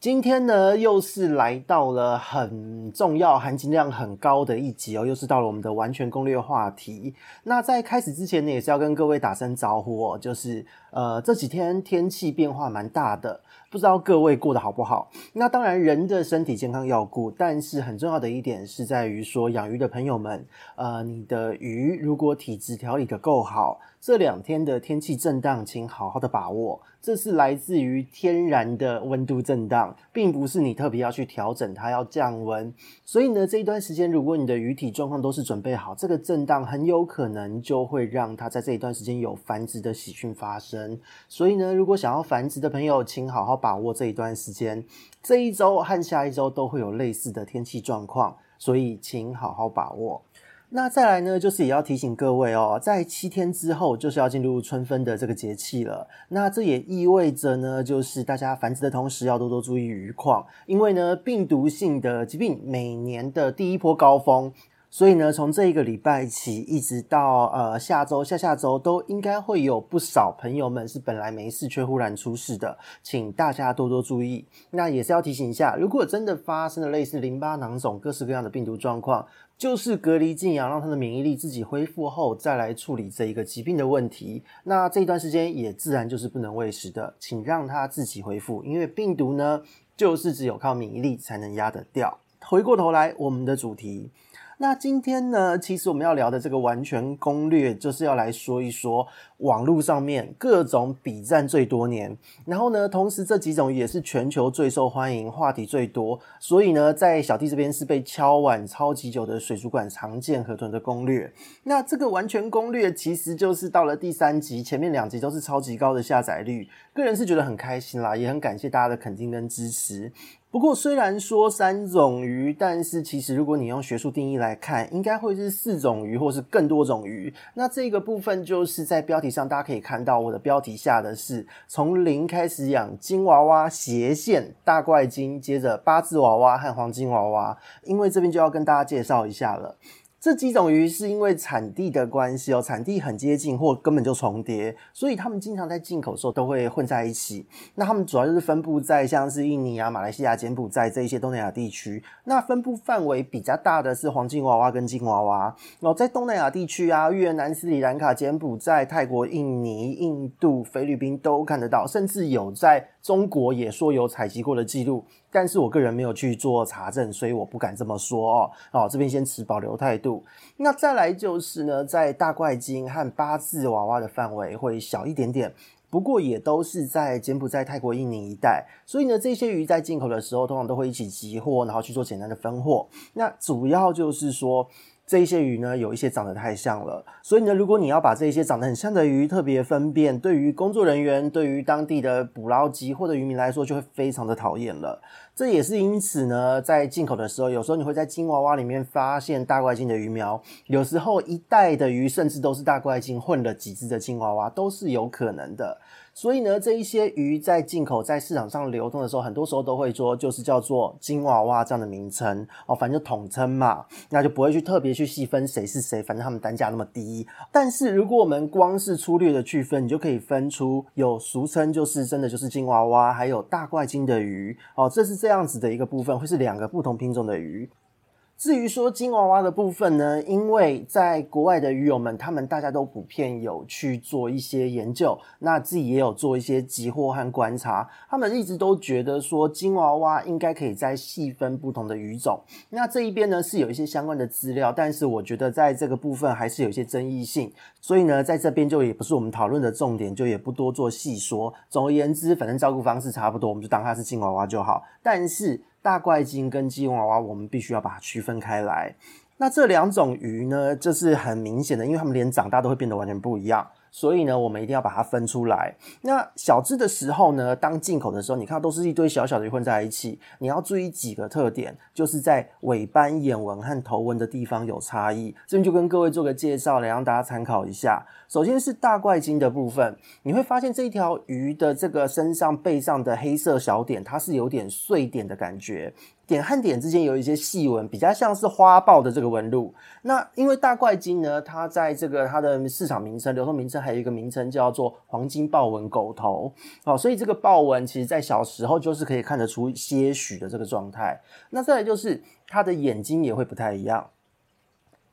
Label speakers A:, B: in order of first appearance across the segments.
A: 今天呢，又是来到了很重要、含金量很高的一集哦，又是到了我们的完全攻略话题。那在开始之前呢，也是要跟各位打声招呼哦，就是呃这几天天气变化蛮大的，不知道各位过得好不好？那当然，人的身体健康要顾，但是很重要的一点是在于说，养鱼的朋友们，呃，你的鱼如果体质调理的够好。这两天的天气震荡，请好好的把握。这是来自于天然的温度震荡，并不是你特别要去调整它要降温。所以呢，这一段时间，如果你的鱼体状况都是准备好，这个震荡很有可能就会让它在这一段时间有繁殖的喜讯发生。所以呢，如果想要繁殖的朋友，请好好把握这一段时间。这一周和下一周都会有类似的天气状况，所以请好好把握。那再来呢，就是也要提醒各位哦，在七天之后就是要进入春分的这个节气了。那这也意味着呢，就是大家繁殖的同时要多多注意鱼况，因为呢，病毒性的疾病每年的第一波高峰，所以呢，从这一个礼拜起一直到呃下周、下下周，都应该会有不少朋友们是本来没事却忽然出事的，请大家多多注意。那也是要提醒一下，如果真的发生了类似淋巴囊肿、各式各样的病毒状况。就是隔离静养，让他的免疫力自己恢复后，再来处理这一个疾病的问题。那这一段时间也自然就是不能喂食的，请让他自己恢复，因为病毒呢，就是只有靠免疫力才能压得掉。回过头来，我们的主题。那今天呢，其实我们要聊的这个完全攻略，就是要来说一说网络上面各种比战最多年，然后呢，同时这几种也是全球最受欢迎、话题最多，所以呢，在小弟这边是被敲碗超级久的水族馆常见河豚的攻略。那这个完全攻略其实就是到了第三集，前面两集都是超级高的下载率，个人是觉得很开心啦，也很感谢大家的肯定跟支持。不过，虽然说三种鱼，但是其实如果你用学术定义来看，应该会是四种鱼，或是更多种鱼。那这个部分就是在标题上，大家可以看到我的标题下的是从零开始养金娃娃、斜线、大怪金，接着八字娃娃和黄金娃娃。因为这边就要跟大家介绍一下了。这几种鱼是因为产地的关系哦，产地很接近或根本就重叠，所以他们经常在进口的时候都会混在一起。那他们主要就是分布在像是印尼啊、马来西亚、柬埔寨这一些东南亚地区。那分布范围比较大的是黄金娃娃跟金娃娃。然后在东南亚地区啊，越南、斯里兰卡、柬埔寨、泰国、印尼、印度、菲律宾都看得到，甚至有在中国也说有采集过的记录。但是我个人没有去做查证，所以我不敢这么说哦。好，这边先持保留态度。那再来就是呢，在大怪金和八字娃娃的范围会小一点点，不过也都是在柬埔寨、泰国、印尼一带。所以呢，这些鱼在进口的时候，通常都会一起集货，然后去做简单的分货。那主要就是说。这一些鱼呢，有一些长得太像了，所以呢，如果你要把这些长得很像的鱼特别分辨，对于工作人员、对于当地的捕捞机或者渔民来说，就会非常的讨厌了。这也是因此呢，在进口的时候，有时候你会在金娃娃里面发现大怪鲸的鱼苗，有时候一袋的鱼甚至都是大怪鲸混了几只的金娃娃，都是有可能的。所以呢，这一些鱼在进口、在市场上流通的时候，很多时候都会说，就是叫做金娃娃这样的名称哦，反正就统称嘛，那就不会去特别去细分谁是谁，反正他们单价那么低。但是如果我们光是粗略的区分，你就可以分出有俗称就是真的就是金娃娃，还有大怪鲸的鱼哦，这是这样子的一个部分，会是两个不同品种的鱼。至于说金娃娃的部分呢，因为在国外的鱼友们，他们大家都普遍有去做一些研究，那自己也有做一些集货和观察，他们一直都觉得说金娃娃应该可以再细分不同的鱼种。那这一边呢是有一些相关的资料，但是我觉得在这个部分还是有一些争议性，所以呢在这边就也不是我们讨论的重点，就也不多做细说。总而言之，反正照顾方式差不多，我们就当它是金娃娃就好。但是大怪鲸跟金娃娃，我们必须要把它区分开来。那这两种鱼呢，就是很明显的，因为它们连长大都会变得完全不一样。所以呢，我们一定要把它分出来。那小只的时候呢，当进口的时候，你看都是一堆小小的鱼混在一起，你要注意几个特点，就是在尾斑、眼纹和头纹的地方有差异。这边就跟各位做个介绍，来让大家参考一下。首先是大怪鲸的部分，你会发现这一条鱼的这个身上背上的黑色小点，它是有点碎点的感觉。点和点之间有一些细纹，比较像是花豹的这个纹路。那因为大怪鲸呢，它在这个它的市场名称、流通名称还有一个名称叫做黄金豹纹狗头哦，所以这个豹纹其实在小时候就是可以看得出些许的这个状态。那再来就是它的眼睛也会不太一样。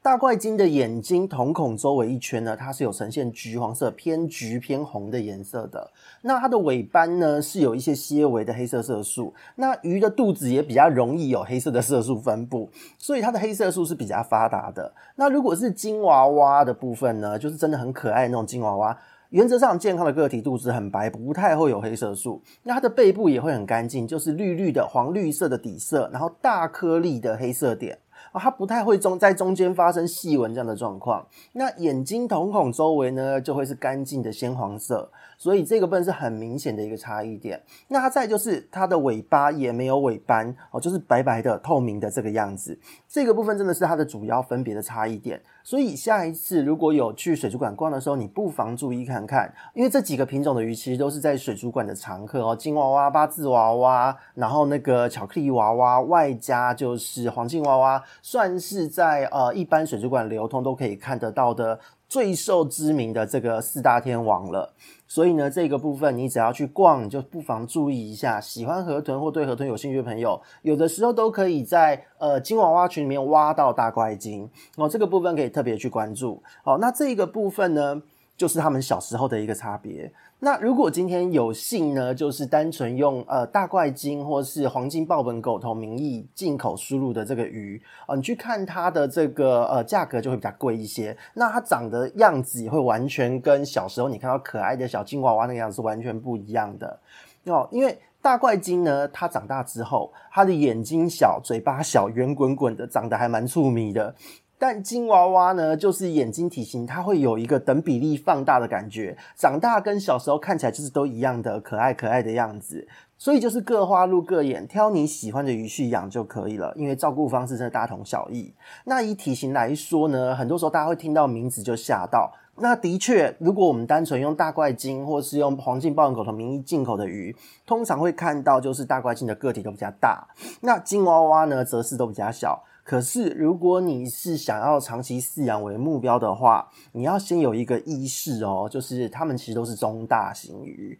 A: 大怪鲸的眼睛瞳孔周围一圈呢，它是有呈现橘黄色、偏橘偏红的颜色的。那它的尾斑呢，是有一些些微的黑色色素。那鱼的肚子也比较容易有黑色的色素分布，所以它的黑色素是比较发达的。那如果是金娃娃的部分呢，就是真的很可爱那种金娃娃，原则上健康的个体肚子很白，不太会有黑色素。那它的背部也会很干净，就是绿绿的黄绿色的底色，然后大颗粒的黑色点。它不太会中在中间发生细纹这样的状况。那眼睛瞳孔周围呢，就会是干净的鲜黄色。所以这个部分是很明显的一个差异点。那它再就是它的尾巴也没有尾斑哦，就是白白的透明的这个样子。这个部分真的是它的主要分别的差异点。所以下一次如果有去水族馆逛的时候，你不妨注意看看，因为这几个品种的鱼其实都是在水族馆的常客哦，金娃娃、八字娃娃，然后那个巧克力娃娃，外加就是黄金娃娃，算是在呃一般水族馆流通都可以看得到的。最受知名的这个四大天王了，所以呢，这个部分你只要去逛，你就不妨注意一下。喜欢河豚或对河豚有兴趣的朋友，有的时候都可以在呃金娃娃群里面挖到大怪金哦，这个部分可以特别去关注。好，那这个部分呢，就是他们小时候的一个差别。那如果今天有幸呢，就是单纯用呃大怪鲸或是黄金豹纹狗头名义进口输入的这个鱼啊、呃，你去看它的这个呃价格就会比较贵一些。那它长的样子也会完全跟小时候你看到可爱的小金娃娃那个样子完全不一样的哦。因为大怪鲸呢，它长大之后，它的眼睛小，嘴巴小，圆滚滚的，长得还蛮粗迷的。但金娃娃呢，就是眼睛体型，它会有一个等比例放大的感觉，长大跟小时候看起来就是都一样的可爱可爱的样子，所以就是各花入各眼，挑你喜欢的鱼去养就可以了，因为照顾方式真的大同小异。那以体型来说呢，很多时候大家会听到名字就吓到。那的确，如果我们单纯用大怪鲸或是用黄金豹纹狗头名义进口的鱼，通常会看到就是大怪鲸的个体都比较大，那金娃娃呢，则是都比较小。可是，如果你是想要长期饲养为目标的话，你要先有一个意识哦，就是它们其实都是中大型鱼。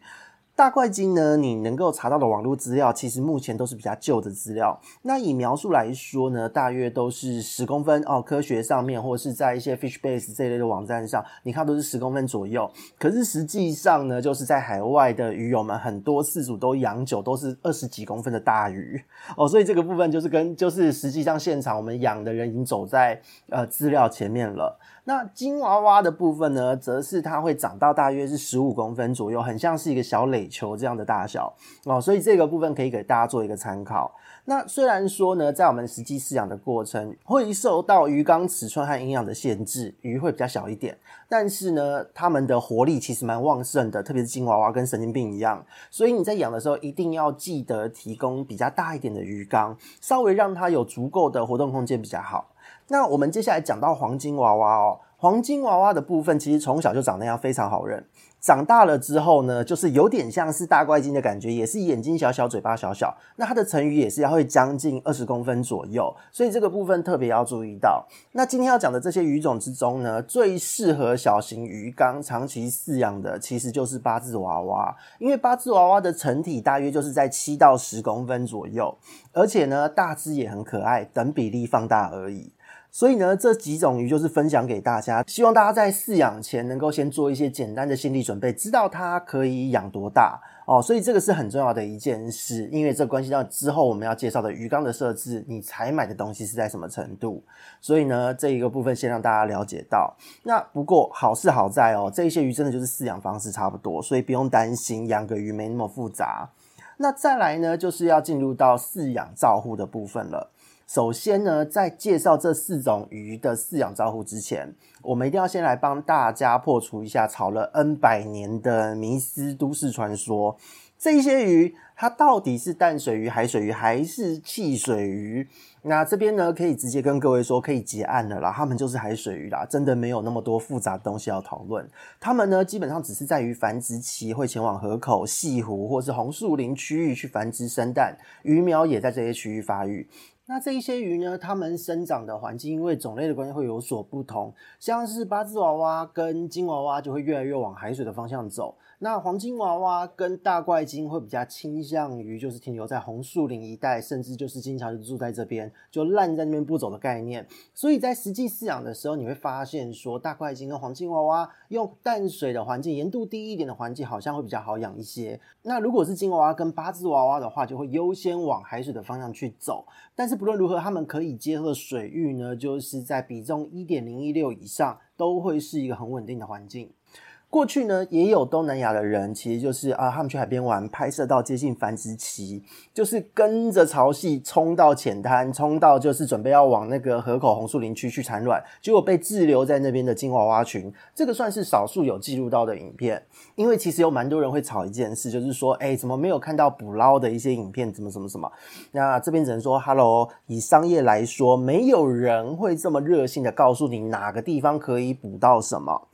A: 大怪鲸呢，你能够查到的网络资料，其实目前都是比较旧的资料。那以描述来说呢，大约都是十公分哦。科学上面或是在一些 Fish Base 这一类的网站上，你看都是十公分左右。可是实际上呢，就是在海外的鱼友们很多饲主都养久，都是二十几公分的大鱼哦。所以这个部分就是跟就是实际上现场我们养的人已经走在呃资料前面了。那金娃娃的部分呢，则是它会长到大约是十五公分左右，很像是一个小垒球这样的大小哦，所以这个部分可以给大家做一个参考。那虽然说呢，在我们实际饲养的过程会受到鱼缸尺寸和营养的限制，鱼会比较小一点，但是呢，它们的活力其实蛮旺盛的，特别是金娃娃跟神经病一样，所以你在养的时候一定要记得提供比较大一点的鱼缸，稍微让它有足够的活动空间比较好。那我们接下来讲到黄金娃娃哦，黄金娃娃的部分其实从小就长那样，非常好认。长大了之后呢，就是有点像是大怪鲸的感觉，也是眼睛小小，嘴巴小小。那它的成鱼也是要会将近二十公分左右，所以这个部分特别要注意到。那今天要讲的这些鱼种之中呢，最适合小型鱼缸长期饲养的，其实就是八字娃娃，因为八字娃娃的成体大约就是在七到十公分左右，而且呢，大只也很可爱，等比例放大而已。所以呢，这几种鱼就是分享给大家，希望大家在饲养前能够先做一些简单的心理准备，知道它可以养多大哦。所以这个是很重要的一件事，因为这关系到之后我们要介绍的鱼缸的设置，你采买的东西是在什么程度。所以呢，这一个部分先让大家了解到。那不过好是好在哦，这一些鱼真的就是饲养方式差不多，所以不用担心养个鱼没那么复杂。那再来呢，就是要进入到饲养照护的部分了。首先呢，在介绍这四种鱼的饲养招呼之前，我们一定要先来帮大家破除一下炒了 N 百年的迷思都市传说。这些鱼，它到底是淡水鱼、海水鱼还是汽水鱼？那这边呢，可以直接跟各位说，可以结案了啦。它们就是海水鱼啦，真的没有那么多复杂的东西要讨论。它们呢，基本上只是在于繁殖期会前往河口、潟湖或是红树林区域去繁殖生蛋，鱼苗也在这些区域发育。那这一些鱼呢，它们生长的环境因为种类的关系会有所不同，像是八字娃娃跟金娃娃就会越来越往海水的方向走。那黄金娃娃跟大怪金会比较倾向于就是停留在红树林一带，甚至就是经常就住在这边，就烂在那边不走的概念。所以在实际饲养的时候，你会发现说，大怪金跟黄金娃娃用淡水的环境，盐度低一点的环境，好像会比较好养一些。那如果是金娃娃跟八字娃娃的话，就会优先往海水的方向去走。但是不论如何，他们可以接受的水域呢，就是在比重一点零一六以上，都会是一个很稳定的环境。过去呢，也有东南亚的人，其实就是啊，他们去海边玩，拍摄到接近繁殖期，就是跟着潮汐冲到浅滩，冲到就是准备要往那个河口红树林区去产卵，结果被滞留在那边的金娃娃群，这个算是少数有记录到的影片。因为其实有蛮多人会吵一件事，就是说，哎，怎么没有看到捕捞的一些影片？怎么什么什么？那这边只能说，Hello，以商业来说，没有人会这么热心的告诉你哪个地方可以捕到什么。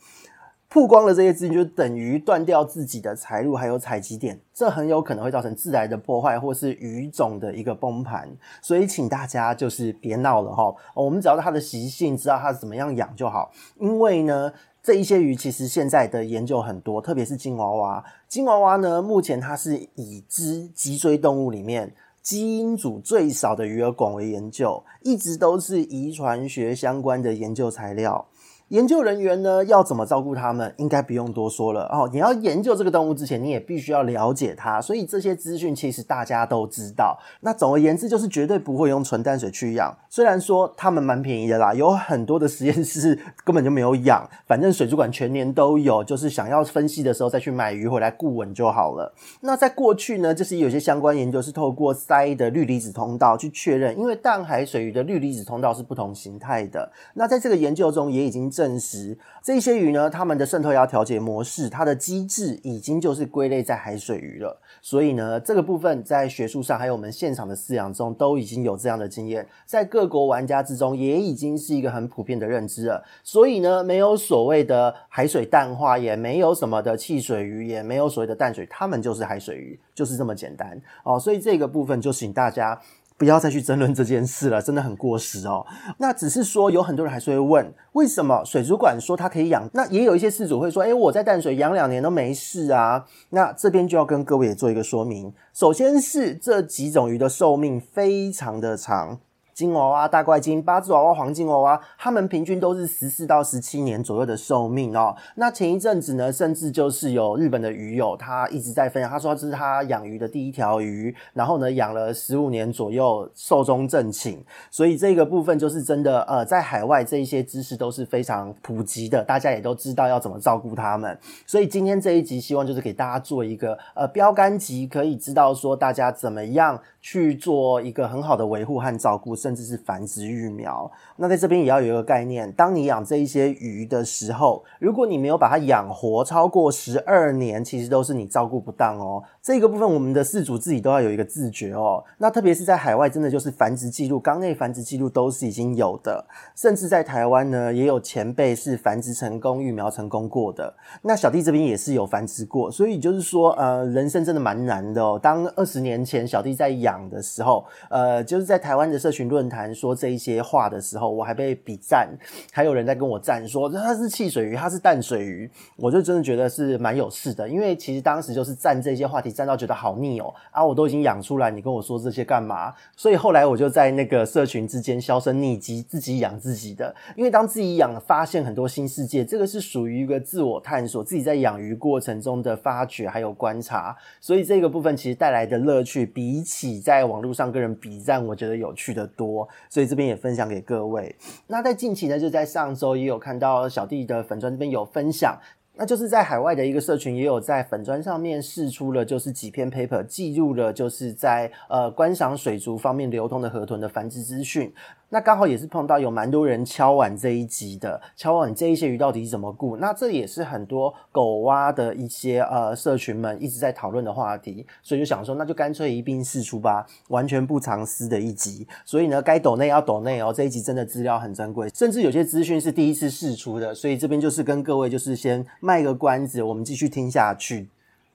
A: 曝光了这些资讯，就等于断掉自己的财路，还有采集点，这很有可能会造成自然的破坏，或是鱼种的一个崩盘。所以，请大家就是别闹了哈。我们只要它的习性，知道它是怎么样养就好。因为呢，这一些鱼其实现在的研究很多，特别是金娃娃。金娃娃呢，目前它是已知脊椎动物里面基因组最少的鱼而广为研究，一直都是遗传学相关的研究材料。研究人员呢，要怎么照顾它们，应该不用多说了哦。你要研究这个动物之前，你也必须要了解它，所以这些资讯其实大家都知道。那总而言之，就是绝对不会用纯淡水去养。虽然说它们蛮便宜的啦，有很多的实验室根本就没有养，反正水族馆全年都有，就是想要分析的时候再去买鱼回来固稳就好了。那在过去呢，就是有些相关研究是透过鳃的氯离子通道去确认，因为淡海水鱼的氯离子通道是不同形态的。那在这个研究中也已经证。实这些鱼呢，它们的渗透压调节模式，它的机制已经就是归类在海水鱼了。所以呢，这个部分在学术上还有我们现场的饲养中都已经有这样的经验，在各国玩家之中也已经是一个很普遍的认知了。所以呢，没有所谓的海水淡化，也没有什么的汽水鱼，也没有所谓的淡水，它们就是海水鱼，就是这么简单哦。所以这个部分就请大家。不要再去争论这件事了，真的很过时哦。那只是说，有很多人还是会问，为什么水族馆说它可以养？那也有一些事主会说，诶，我在淡水养两年都没事啊。那这边就要跟各位也做一个说明。首先是这几种鱼的寿命非常的长。金娃娃、大怪鲸、八字娃娃、黄金娃娃，它们平均都是十四到十七年左右的寿命哦。那前一阵子呢，甚至就是有日本的鱼友，他一直在分享，他说这是他养鱼的第一条鱼，然后呢养了十五年左右，寿终正寝。所以这个部分就是真的，呃，在海外这一些知识都是非常普及的，大家也都知道要怎么照顾它们。所以今天这一集希望就是给大家做一个呃标杆级，可以知道说大家怎么样去做一个很好的维护和照顾。甚至是繁殖育苗。那在这边也要有一个概念，当你养这一些鱼的时候，如果你没有把它养活超过十二年，其实都是你照顾不当哦。这个部分我们的饲主自己都要有一个自觉哦。那特别是在海外，真的就是繁殖记录、缸内繁殖记录都是已经有的。甚至在台湾呢，也有前辈是繁殖成功、育苗成功过的。那小弟这边也是有繁殖过，所以就是说，呃，人生真的蛮难的哦。当二十年前小弟在养的时候，呃，就是在台湾的社群论坛说这一些话的时候，我还被比赞，还有人在跟我赞说它是汽水鱼，它是淡水鱼，我就真的觉得是蛮有事的，因为其实当时就是赞这些话题，赞到觉得好腻哦啊，我都已经养出来，你跟我说这些干嘛？所以后来我就在那个社群之间销声匿迹，自己养自己的，因为当自己养，发现很多新世界，这个是属于一个自我探索，自己在养鱼过程中的发掘还有观察，所以这个部分其实带来的乐趣，比起在网络上跟人比赞，我觉得有趣的多。多所以这边也分享给各位。那在近期呢，就在上周也有看到小弟的粉砖这边有分享。那就是在海外的一个社群，也有在粉砖上面试出了，就是几篇 paper 记录了，就是在呃观赏水族方面流通的河豚的繁殖资讯。那刚好也是碰到有蛮多人敲碗这一集的，敲碗这一些鱼到底怎么顾？那这也是很多狗蛙的一些呃社群们一直在讨论的话题，所以就想说，那就干脆一并试出吧，完全不藏私的一集。所以呢，该抖内要抖内哦，这一集真的资料很珍贵，甚至有些资讯是第一次试出的，所以这边就是跟各位就是先卖个关子，我们继续听下去。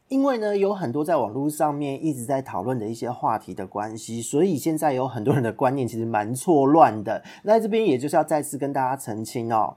A: 因为呢，有很多在网络上面一直在讨论的一些话题的关系，所以现在有很多人的观念其实蛮错乱的。那这边也就是要再次跟大家澄清哦，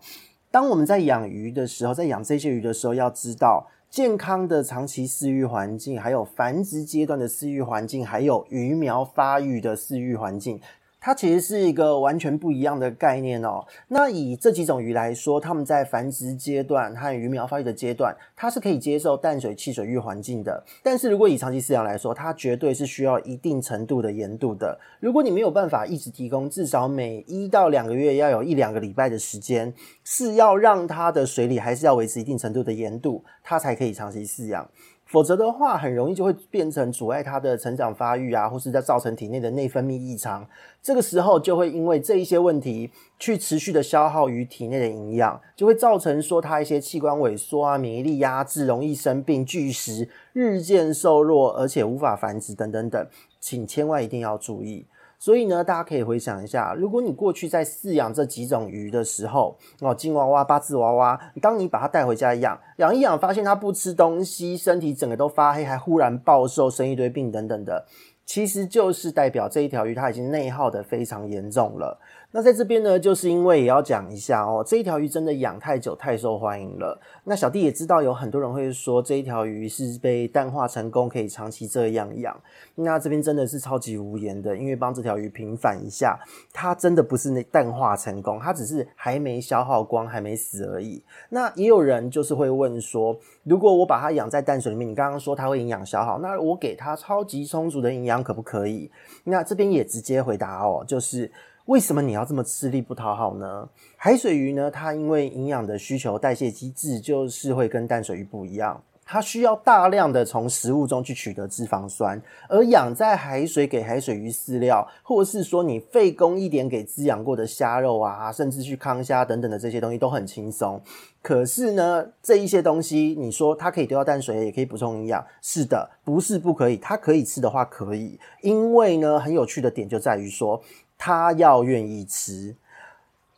A: 当我们在养鱼的时候，在养这些鱼的时候，要知道健康的长期饲育环境，还有繁殖阶段的饲育环境，还有鱼苗发育的饲育环境。它其实是一个完全不一样的概念哦。那以这几种鱼来说，它们在繁殖阶段和鱼苗发育的阶段，它是可以接受淡水汽水域环境的。但是如果以长期饲养来说，它绝对是需要一定程度的盐度的。如果你没有办法一直提供，至少每一到两个月要有一两个礼拜的时间，是要让它的水里还是要维持一定程度的盐度，它才可以长期饲养。否则的话，很容易就会变成阻碍它的成长发育啊，或是在造成体内的内分泌异常。这个时候就会因为这一些问题，去持续的消耗于体内的营养，就会造成说它一些器官萎缩啊、免疫力压制、容易生病、拒食、日渐瘦弱，而且无法繁殖等等等，请千万一定要注意。所以呢，大家可以回想一下，如果你过去在饲养这几种鱼的时候，哦，金娃娃、八字娃娃，当你把它带回家养，养一养，发现它不吃东西，身体整个都发黑，还忽然暴瘦，生一堆病等等的，其实就是代表这一条鱼它已经内耗的非常严重了。那在这边呢，就是因为也要讲一下哦，这一条鱼真的养太久太受欢迎了。那小弟也知道有很多人会说这一条鱼是被淡化成功，可以长期这样养。那这边真的是超级无言的，因为帮这条鱼平反一下，它真的不是那淡化成功，它只是还没消耗光，还没死而已。那也有人就是会问说，如果我把它养在淡水里面，你刚刚说它会营养消耗，那我给它超级充足的营养可不可以？那这边也直接回答哦，就是。为什么你要这么吃力不讨好呢？海水鱼呢，它因为营养的需求、代谢机制就是会跟淡水鱼不一样，它需要大量的从食物中去取得脂肪酸，而养在海水给海水鱼饲料，或是说你费工一点给滋养过的虾肉啊，甚至去康虾等等的这些东西都很轻松。可是呢，这一些东西你说它可以丢到淡水，也可以补充营养，是的，不是不可以，它可以吃的话可以，因为呢，很有趣的点就在于说。他要愿意吃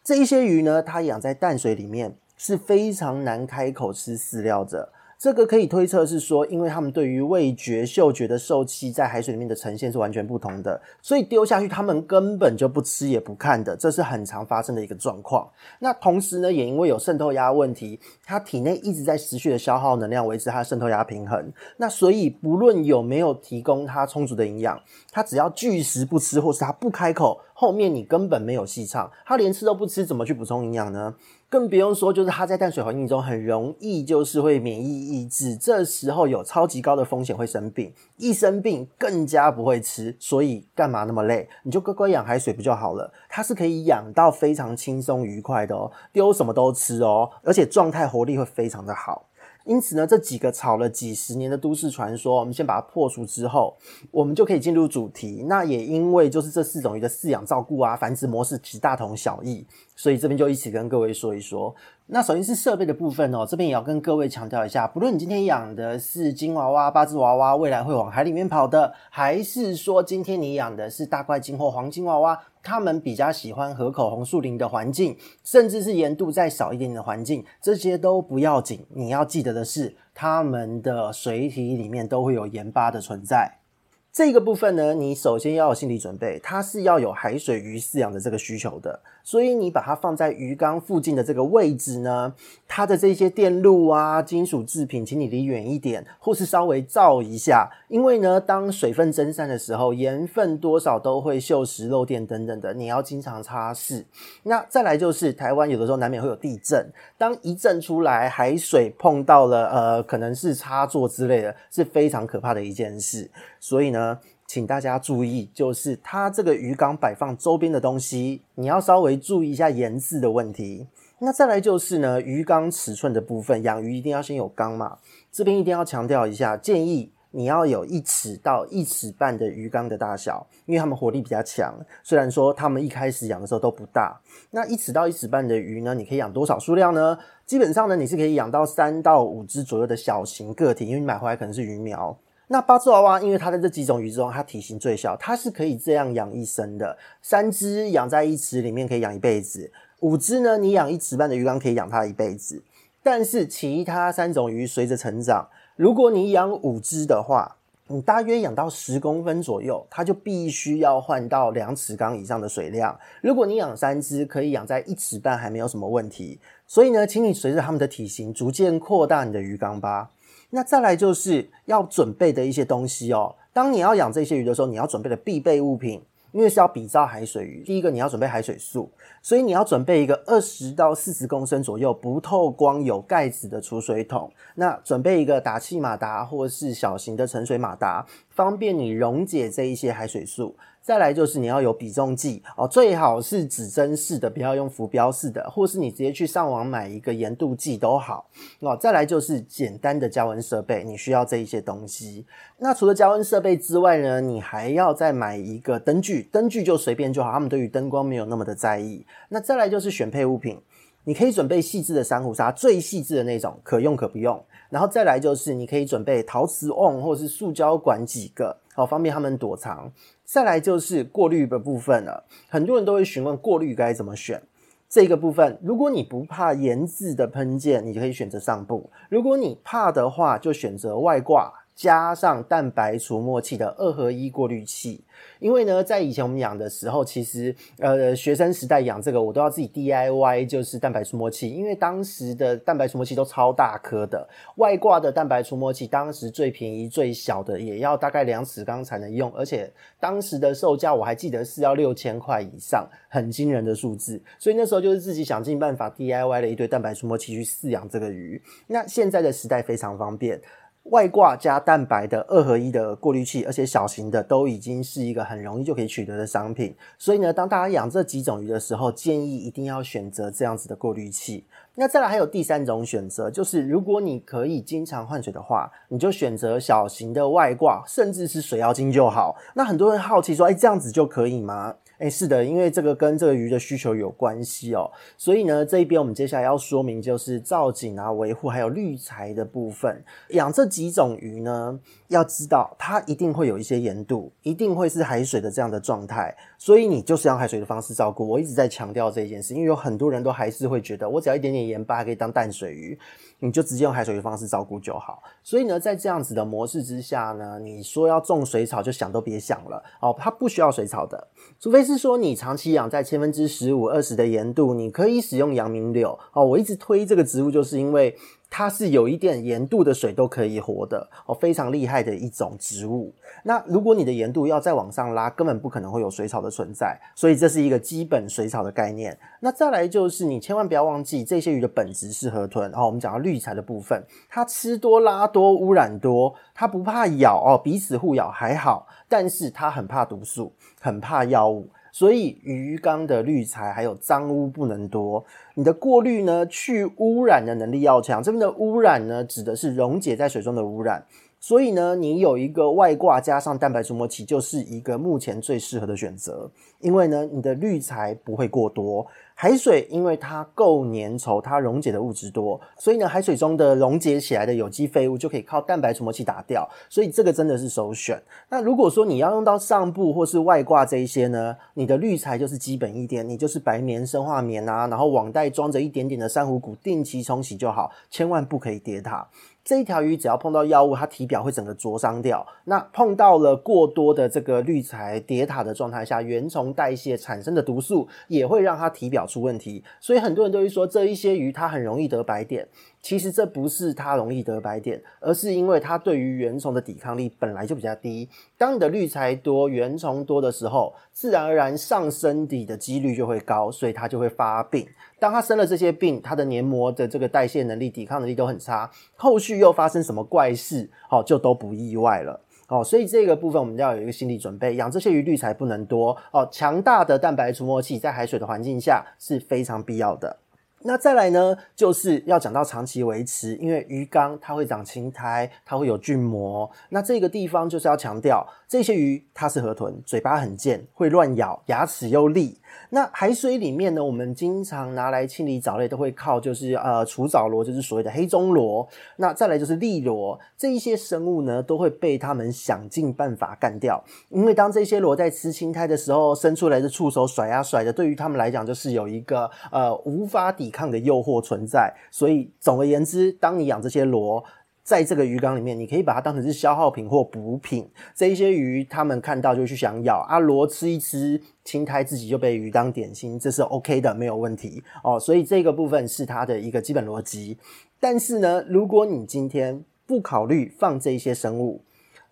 A: 这一些鱼呢，它养在淡水里面是非常难开口吃饲料的。这个可以推测是说，因为他们对于味觉、嗅觉的受器在海水里面的呈现是完全不同的，所以丢下去他们根本就不吃也不看的，这是很常发生的一个状况。那同时呢，也因为有渗透压问题，它体内一直在持续的消耗能量维持它的渗透压平衡。那所以不论有没有提供它充足的营养，它只要拒食不吃，或是它不开口，后面你根本没有戏唱。它连吃都不吃，怎么去补充营养呢？更不用说，就是它在淡水环境中很容易就是会免疫抑制，这时候有超级高的风险会生病，一生病更加不会吃，所以干嘛那么累？你就乖乖养海水不就好了？它是可以养到非常轻松愉快的哦，丢什么都吃哦，而且状态活力会非常的好。因此呢，这几个炒了几十年的都市传说，我们先把它破除之后，我们就可以进入主题。那也因为就是这四种鱼的饲养、照顾啊、繁殖模式其实大同小异，所以这边就一起跟各位说一说。那首先是设备的部分哦，这边也要跟各位强调一下，不论你今天养的是金娃娃、八字娃娃，未来会往海里面跑的，还是说今天你养的是大块金或黄金娃娃，他们比较喜欢河口红树林的环境，甚至是盐度再少一点点的环境，这些都不要紧。你要记得的是，它们的水体里面都会有盐巴的存在。这个部分呢，你首先要有心理准备，它是要有海水鱼饲养的这个需求的，所以你把它放在鱼缸附近的这个位置呢，它的这些电路啊、金属制品，请你离远一点，或是稍微照一下，因为呢，当水分蒸散的时候，盐分多少都会锈蚀漏电等等的，你要经常擦拭。那再来就是台湾有的时候难免会有地震，当一震出来，海水碰到了呃，可能是插座之类的，是非常可怕的一件事，所以呢。请大家注意，就是它这个鱼缸摆放周边的东西，你要稍微注意一下颜色的问题。那再来就是呢，鱼缸尺寸的部分，养鱼一定要先有缸嘛。这边一定要强调一下，建议你要有一尺到一尺半的鱼缸的大小，因为它们活力比较强。虽然说它们一开始养的时候都不大，那一尺到一尺半的鱼呢，你可以养多少数量呢？基本上呢，你是可以养到三到五只左右的小型个体，因为你买回来可能是鱼苗。那八字娃娃，因为它在这几种鱼之中，它体型最小，它是可以这样养一生的。三只养在一池里面可以养一辈子。五只呢，你养一尺半的鱼缸可以养它一辈子，但是其他三种鱼随着成长，如果你养五只的话，你大约养到十公分左右，它就必须要换到两尺缸以上的水量。如果你养三只，可以养在一尺半，还没有什么问题。所以呢，请你随着他们的体型逐渐扩大你的鱼缸吧。那再来就是要准备的一些东西哦。当你要养这些鱼的时候，你要准备的必备物品。因为是要比照海水鱼，第一个你要准备海水素，所以你要准备一个二十到四十公升左右不透光、有盖子的储水桶。那准备一个打气马达或是小型的沉水马达，方便你溶解这一些海水素。再来就是你要有比重计哦，最好是指针式的，不要用浮标式的，或是你直接去上网买一个盐度计都好哦。再来就是简单的加温设备，你需要这一些东西。那除了加温设备之外呢，你还要再买一个灯具，灯具就随便就好，他们对于灯光没有那么的在意。那再来就是选配物品，你可以准备细致的珊瑚沙，最细致的那种，可用可不用。然后再来就是你可以准备陶瓷瓮或是塑胶管几个，好方便他们躲藏。再来就是过滤的部分了，很多人都会询问过滤该怎么选。这个部分，如果你不怕盐渍的喷溅，你就可以选择上部；如果你怕的话，就选择外挂。加上蛋白除墨器的二合一过滤器，因为呢，在以前我们养的时候，其实呃学生时代养这个，我都要自己 DIY，就是蛋白除墨器，因为当时的蛋白除墨器都超大颗的，外挂的蛋白除墨器当时最便宜最小的也要大概两尺缸才能用，而且当时的售价我还记得是要六千块以上，很惊人的数字，所以那时候就是自己想尽办法 DIY 了一堆蛋白除墨器去饲养这个鱼。那现在的时代非常方便。外挂加蛋白的二合一的过滤器，而且小型的都已经是一个很容易就可以取得的商品。所以呢，当大家养这几种鱼的时候，建议一定要选择这样子的过滤器。那再来还有第三种选择，就是如果你可以经常换水的话，你就选择小型的外挂，甚至是水妖精就好。那很多人好奇说，哎，这样子就可以吗？哎，是的，因为这个跟这个鱼的需求有关系哦，所以呢，这一边我们接下来要说明就是造景啊、维护还有滤材的部分。养这几种鱼呢，要知道它一定会有一些盐度，一定会是海水的这样的状态，所以你就是用海水的方式照顾。我一直在强调这件事，因为有很多人都还是会觉得，我只要一点点盐巴可以当淡水鱼。你就直接用海水的方式照顾就好。所以呢，在这样子的模式之下呢，你说要种水草，就想都别想了哦，它不需要水草的，除非是说你长期养在千分之十五、二十的盐度，你可以使用阳明柳哦。我一直推这个植物，就是因为。它是有一点盐度的水都可以活的哦，非常厉害的一种植物。那如果你的盐度要再往上拉，根本不可能会有水草的存在，所以这是一个基本水草的概念。那再来就是你千万不要忘记，这些鱼的本质是河豚。然后我们讲到滤材的部分，它吃多拉多污染多，它不怕咬哦，彼此互咬还好，但是它很怕毒素，很怕药物。所以鱼缸的滤材还有脏污不能多，你的过滤呢，去污染的能力要强。这边的污染呢，指的是溶解在水中的污染。所以呢，你有一个外挂加上蛋白除膜器，就是一个目前最适合的选择。因为呢，你的滤材不会过多。海水因为它够粘稠，它溶解的物质多，所以呢，海水中的溶解起来的有机废物就可以靠蛋白除膜器打掉，所以这个真的是首选。那如果说你要用到上部或是外挂这一些呢，你的滤材就是基本一点，你就是白棉、生化棉啊，然后网袋装着一点点的珊瑚骨，定期冲洗就好，千万不可以跌塔。这一条鱼只要碰到药物，它体表会整个灼伤掉。那碰到了过多的这个滤材叠塔的状态下，原虫代谢产生的毒素也会让它体表出问题。所以很多人都会说，这一些鱼它很容易得白点。其实这不是它容易得白点，而是因为它对于原虫的抵抗力本来就比较低。当你的滤材多、原虫多的时候，自然而然上身体的几率就会高，所以它就会发病。当它生了这些病，它的黏膜的这个代谢能力、抵抗能力都很差，后续又发生什么怪事，哦，就都不意外了。哦，所以这个部分我们要有一个心理准备，养这些鱼滤材不能多哦。强大的蛋白除沫器在海水的环境下是非常必要的。那再来呢，就是要讲到长期维持，因为鱼缸它会长青苔，它会有菌膜。那这个地方就是要强调，这些鱼它是河豚，嘴巴很贱，会乱咬，牙齿又利。那海水里面呢，我们经常拿来清理藻类，都会靠就是呃除藻螺，就是所谓的黑中螺。那再来就是利螺，这一些生物呢，都会被他们想尽办法干掉。因为当这些螺在吃青苔的时候，伸出来的触手甩呀甩的，对于他们来讲就是有一个呃无法抵抗的诱惑存在。所以总而言之，当你养这些螺，在这个鱼缸里面，你可以把它当成是消耗品或补品。这一些鱼，他们看到就去想咬啊，螺吃一吃青苔，自己就被鱼当点心，这是 OK 的，没有问题哦。所以这个部分是它的一个基本逻辑。但是呢，如果你今天不考虑放这一些生物，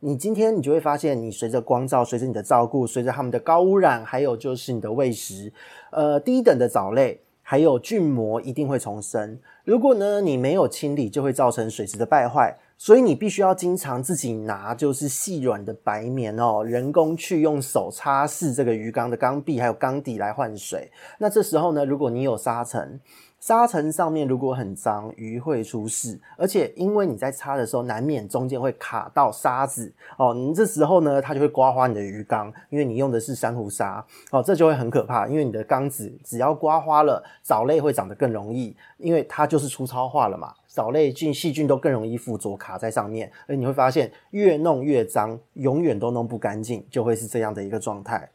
A: 你今天你就会发现，你随着光照，随着你的照顾，随着它们的高污染，还有就是你的喂食，呃，低等的藻类。还有菌膜一定会重生，如果呢你没有清理，就会造成水质的败坏，所以你必须要经常自己拿就是细软的白棉哦，人工去用手擦拭这个鱼缸的缸壁还有缸底来换水。那这时候呢，如果你有沙尘。沙尘上面如果很脏，鱼会出事，而且因为你在擦的时候，难免中间会卡到沙子。哦，你这时候呢，它就会刮花你的鱼缸，因为你用的是珊瑚沙。哦，这就会很可怕，因为你的缸子只要刮花了，藻类会长得更容易，因为它就是粗糙化了嘛，藻类菌细菌都更容易附着卡在上面，而你会发现越弄越脏，永远都弄不干净，就会是这样的一个状态。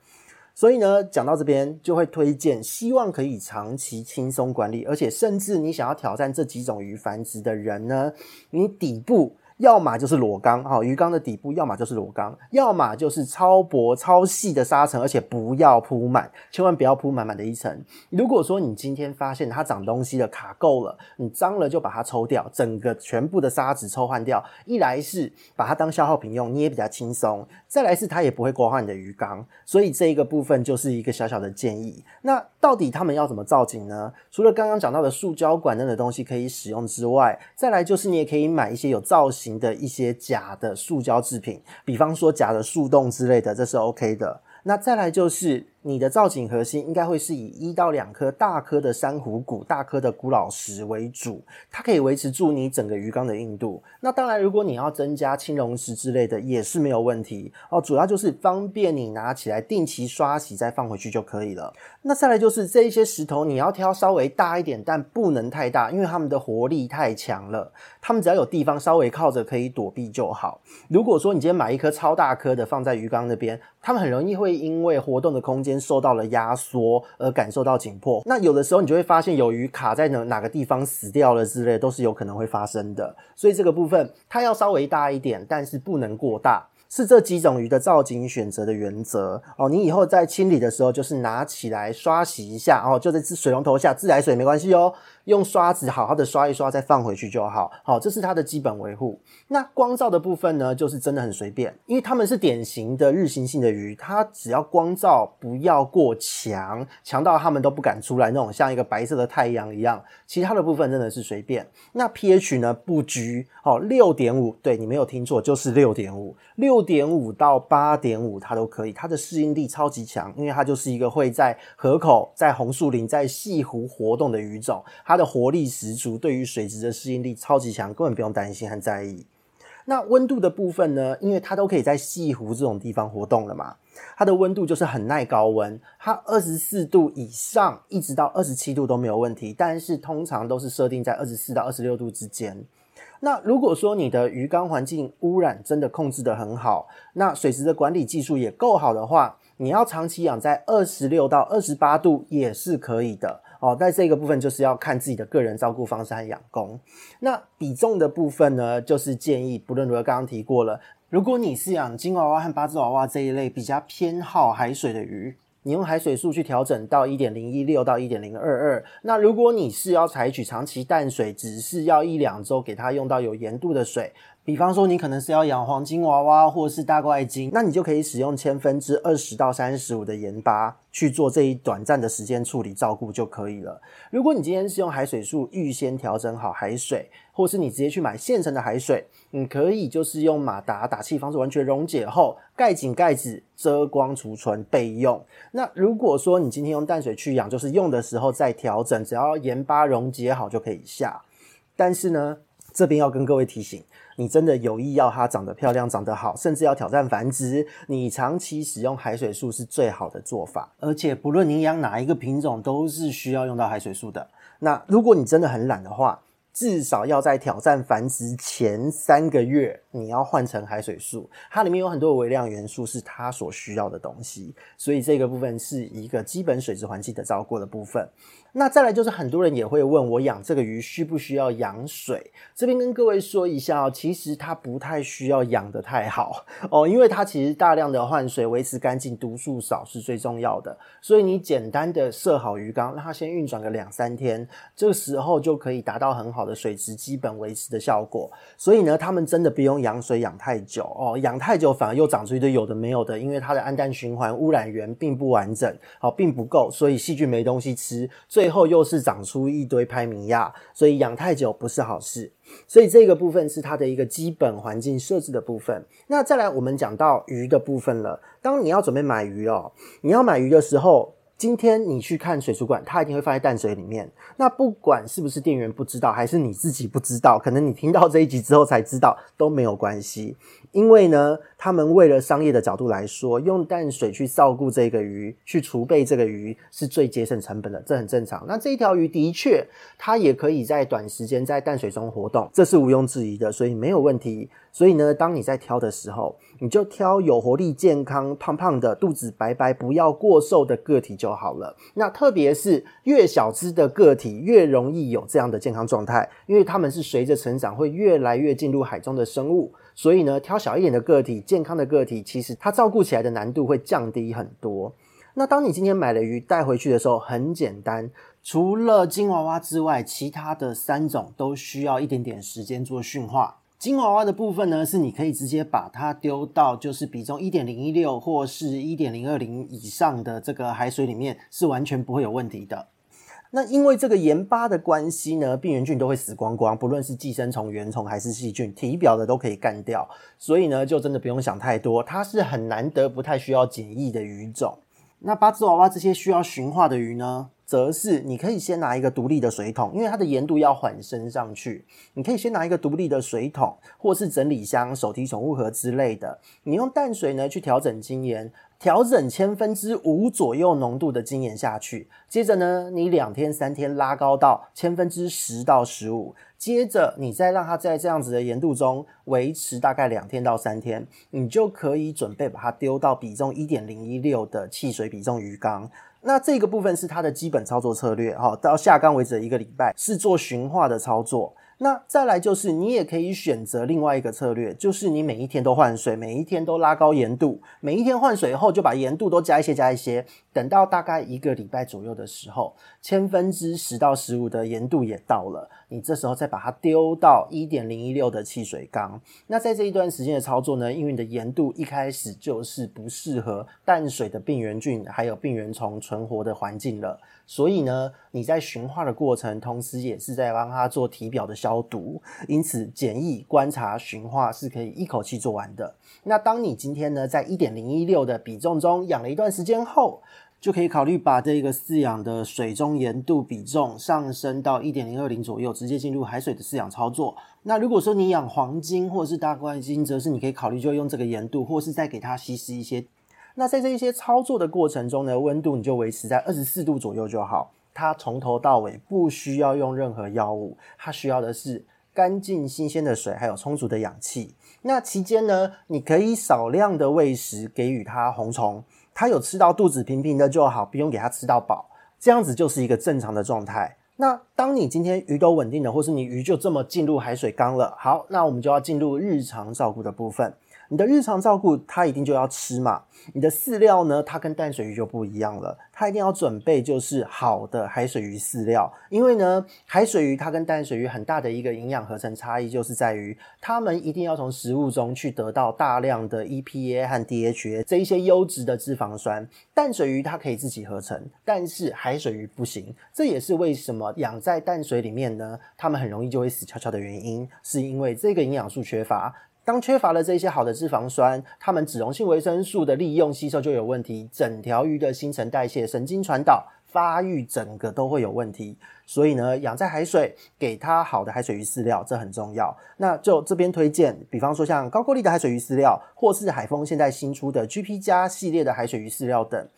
A: 所以呢，讲到这边就会推荐，希望可以长期轻松管理，而且甚至你想要挑战这几种鱼繁殖的人呢，你底部。要么就是裸缸，哈，鱼缸的底部；要么就是裸缸；要么就是超薄、超细的沙层，而且不要铺满，千万不要铺满满的一层。如果说你今天发现它长东西了，卡够了，你脏了就把它抽掉，整个全部的沙子抽换掉。一来是把它当消耗品用，你也比较轻松；再来是它也不会刮坏你的鱼缸。所以这一个部分就是一个小小的建议。那到底他们要怎么造景呢？除了刚刚讲到的塑胶管那的东西可以使用之外，再来就是你也可以买一些有造型的一些假的塑胶制品，比方说假的树洞之类的，这是 OK 的。那再来就是。你的造景核心应该会是以一到两颗大颗的珊瑚骨、大颗的古老石为主，它可以维持住你整个鱼缸的硬度。那当然，如果你要增加青龙石之类的，也是没有问题哦。主要就是方便你拿起来定期刷洗，再放回去就可以了。那再来就是这一些石头，你要挑稍微大一点，但不能太大，因为它们的活力太强了。它们只要有地方稍微靠着可以躲避就好。如果说你今天买一颗超大颗的放在鱼缸那边，它们很容易会因为活动的空间受到了压缩而感受到紧迫，那有的时候你就会发现有鱼卡在哪哪个地方死掉了之类，都是有可能会发生的。所以这个部分它要稍微大一点，但是不能过大，是这几种鱼的造景选择的原则哦。你以后在清理的时候，就是拿起来刷洗一下哦，就在水龙头下自来水没关系哦。用刷子好好的刷一刷，再放回去就好。好，这是它的基本维护。那光照的部分呢，就是真的很随便，因为它们是典型的日行性的鱼，它只要光照不要过强，强到它们都不敢出来那种，像一个白色的太阳一样。其他的部分真的是随便。那 pH 呢，布局，好，六点五，对，你没有听错，就是六点五，六点五到八点五它都可以。它的适应力超级强，因为它就是一个会在河口、在红树林、在西湖活动的鱼种。它的活力十足，对于水质的适应力超级强，根本不用担心和在意。那温度的部分呢？因为它都可以在西湖这种地方活动了嘛，它的温度就是很耐高温，它二十四度以上一直到二十七度都没有问题，但是通常都是设定在二十四到二十六度之间。那如果说你的鱼缸环境污染真的控制得很好，那水质的管理技术也够好的话，你要长期养在二十六到二十八度也是可以的。哦，在这个部分就是要看自己的个人照顾方式和养工。那比重的部分呢，就是建议不论如何，刚刚提过了，如果你是养金娃娃和八字娃娃这一类比较偏好海水的鱼，你用海水素去调整到一点零一六到一点零二二。那如果你是要采取长期淡水，只是要一两周给它用到有盐度的水。比方说，你可能是要养黄金娃娃或是大怪鲸，那你就可以使用千分之二十到三十五的盐巴去做这一短暂的时间处理照顾就可以了。如果你今天是用海水素预先调整好海水，或是你直接去买现成的海水，你可以就是用马达打气，方式完全溶解后盖紧盖子，遮光储存备用。那如果说你今天用淡水去养，就是用的时候再调整，只要盐巴溶解好就可以下。但是呢，这边要跟各位提醒。你真的有意要它长得漂亮、长得好，甚至要挑战繁殖，你长期使用海水素是最好的做法。而且不论你养哪一个品种，都是需要用到海水素的。那如果你真的很懒的话，至少要在挑战繁殖前三个月，你要换成海水素，它里面有很多微量元素是它所需要的东西，所以这个部分是一个基本水质环境的照顾的部分。那再来就是很多人也会问我养这个鱼需不需要养水？这边跟各位说一下哦，其实它不太需要养得太好哦，因为它其实大量的换水，维持干净，毒素少是最重要的。所以你简单的设好鱼缸，让它先运转个两三天，这个时候就可以达到很好的水质基本维持的效果。所以呢，他们真的不用养水养太久哦，养太久反而又长出一堆有的没有的，因为它的氨氮循环污染源并不完整，好，并不够，所以细菌没东西吃，最最后又是长出一堆拍米亚，所以养太久不是好事。所以这个部分是它的一个基本环境设置的部分。那再来，我们讲到鱼的部分了。当你要准备买鱼哦，你要买鱼的时候，今天你去看水族馆，它一定会放在淡水里面。那不管是不是店员不知道，还是你自己不知道，可能你听到这一集之后才知道，都没有关系。因为呢，他们为了商业的角度来说，用淡水去照顾这个鱼，去储备这个鱼是最节省成本的，这很正常。那这一条鱼的确，它也可以在短时间在淡水中活动，这是毋庸置疑的，所以没有问题。所以呢，当你在挑的时候，你就挑有活力、健康、胖胖的、肚子白白、不要过瘦的个体就好了。那特别是越小只的个体，越容易有这样的健康状态，因为它们是随着成长会越来越进入海中的生物。所以呢，挑小一点的个体，健康的个体，其实它照顾起来的难度会降低很多。那当你今天买了鱼带回去的时候，很简单，除了金娃娃之外，其他的三种都需要一点点时间做驯化。金娃娃的部分呢，是你可以直接把它丢到就是比重一点零一六或是一点零二零以上的这个海水里面，是完全不会有问题的。那因为这个盐巴的关系呢，病原菌都会死光光，不论是寄生虫、原虫还是细菌，体表的都可以干掉，所以呢，就真的不用想太多，它是很难得、不太需要检疫的鱼种。那八只娃娃这些需要驯化的鱼呢，则是你可以先拿一个独立的水桶，因为它的盐度要缓升上去，你可以先拿一个独立的水桶，或是整理箱、手提宠物盒之类的，你用淡水呢去调整精盐。调整千分之五左右浓度的精盐下去，接着呢，你两天三天拉高到千分之十到十五，接着你再让它在这样子的盐度中维持大概两天到三天，你就可以准备把它丢到比重一点零一六的汽水比重鱼缸。那这个部分是它的基本操作策略，哈，到下杆为止的一个礼拜是做循化的操作。那再来就是，你也可以选择另外一个策略，就是你每一天都换水，每一天都拉高盐度，每一天换水后就把盐度都加一些加一些，等到大概一个礼拜左右的时候，千分之十到十五的盐度也到了，你这时候再把它丢到一点零一六的汽水缸。那在这一段时间的操作呢，因为你的盐度一开始就是不适合淡水的病原菌还有病原虫存活的环境了。所以呢，你在驯化的过程，同时也是在帮它做体表的消毒，因此简易、观察、驯化是可以一口气做完的。那当你今天呢，在一点零一六的比重中养了一段时间后，就可以考虑把这个饲养的水中盐度比重上升到一点零二零左右，直接进入海水的饲养操作。那如果说你养黄金或者是大怪金，则是你可以考虑就用这个盐度，或是再给它稀释一些。那在这一些操作的过程中呢，温度你就维持在二十四度左右就好。它从头到尾不需要用任何药物，它需要的是干净新鲜的水，还有充足的氧气。那期间呢，你可以少量的喂食，给予它红虫，它有吃到肚子平平的就好，不用给它吃到饱，这样子就是一个正常的状态。那当你今天鱼都稳定了，或是你鱼就这么进入海水缸了，好，那我们就要进入日常照顾的部分。你的日常照顾，它一定就要吃嘛。你的饲料呢，它跟淡水鱼就不一样了，它一定要准备就是好的海水鱼饲料。因为呢，海水鱼它跟淡水鱼很大的一个营养合成差异，就是在于它们一定要从食物中去得到大量的 EPA 和 DHA 这一些优质的脂肪酸。淡水鱼它可以自己合成，但是海水鱼不行。这也是为什么养在淡水里面呢，它们很容易就会死翘翘的原因，是因为这个营养素缺乏。当缺乏了这些好的脂肪酸，它们脂溶性维生素的利用吸收就有问题，整条鱼的新陈代谢、神经传导、发育，整个都会有问题。所以呢，养在海水，给它好的海水鱼饲料，这很重要。那就这边推荐，比方说像高过力的海水鱼饲料，或是海丰现在新出的 GP 加系列的海水鱼饲料等。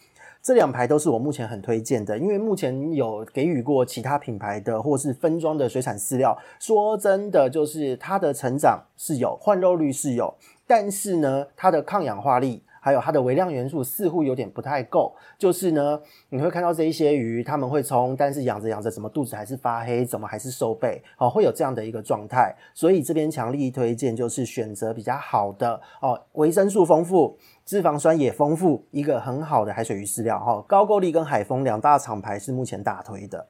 A: 这两排都是我目前很推荐的，因为目前有给予过其他品牌的或是分装的水产饲料，说真的，就是它的成长是有，换肉率是有，但是呢，它的抗氧化力。还有它的微量元素似乎有点不太够，就是呢，你会看到这一些鱼，他们会冲，但是养着养着，怎么肚子还是发黑，怎么还是瘦背，哦，会有这样的一个状态。所以这边强力推荐就是选择比较好的哦，维生素丰富，脂肪酸也丰富，一个很好的海水鱼饲料哈。高过力跟海丰两大厂牌是目前大推的。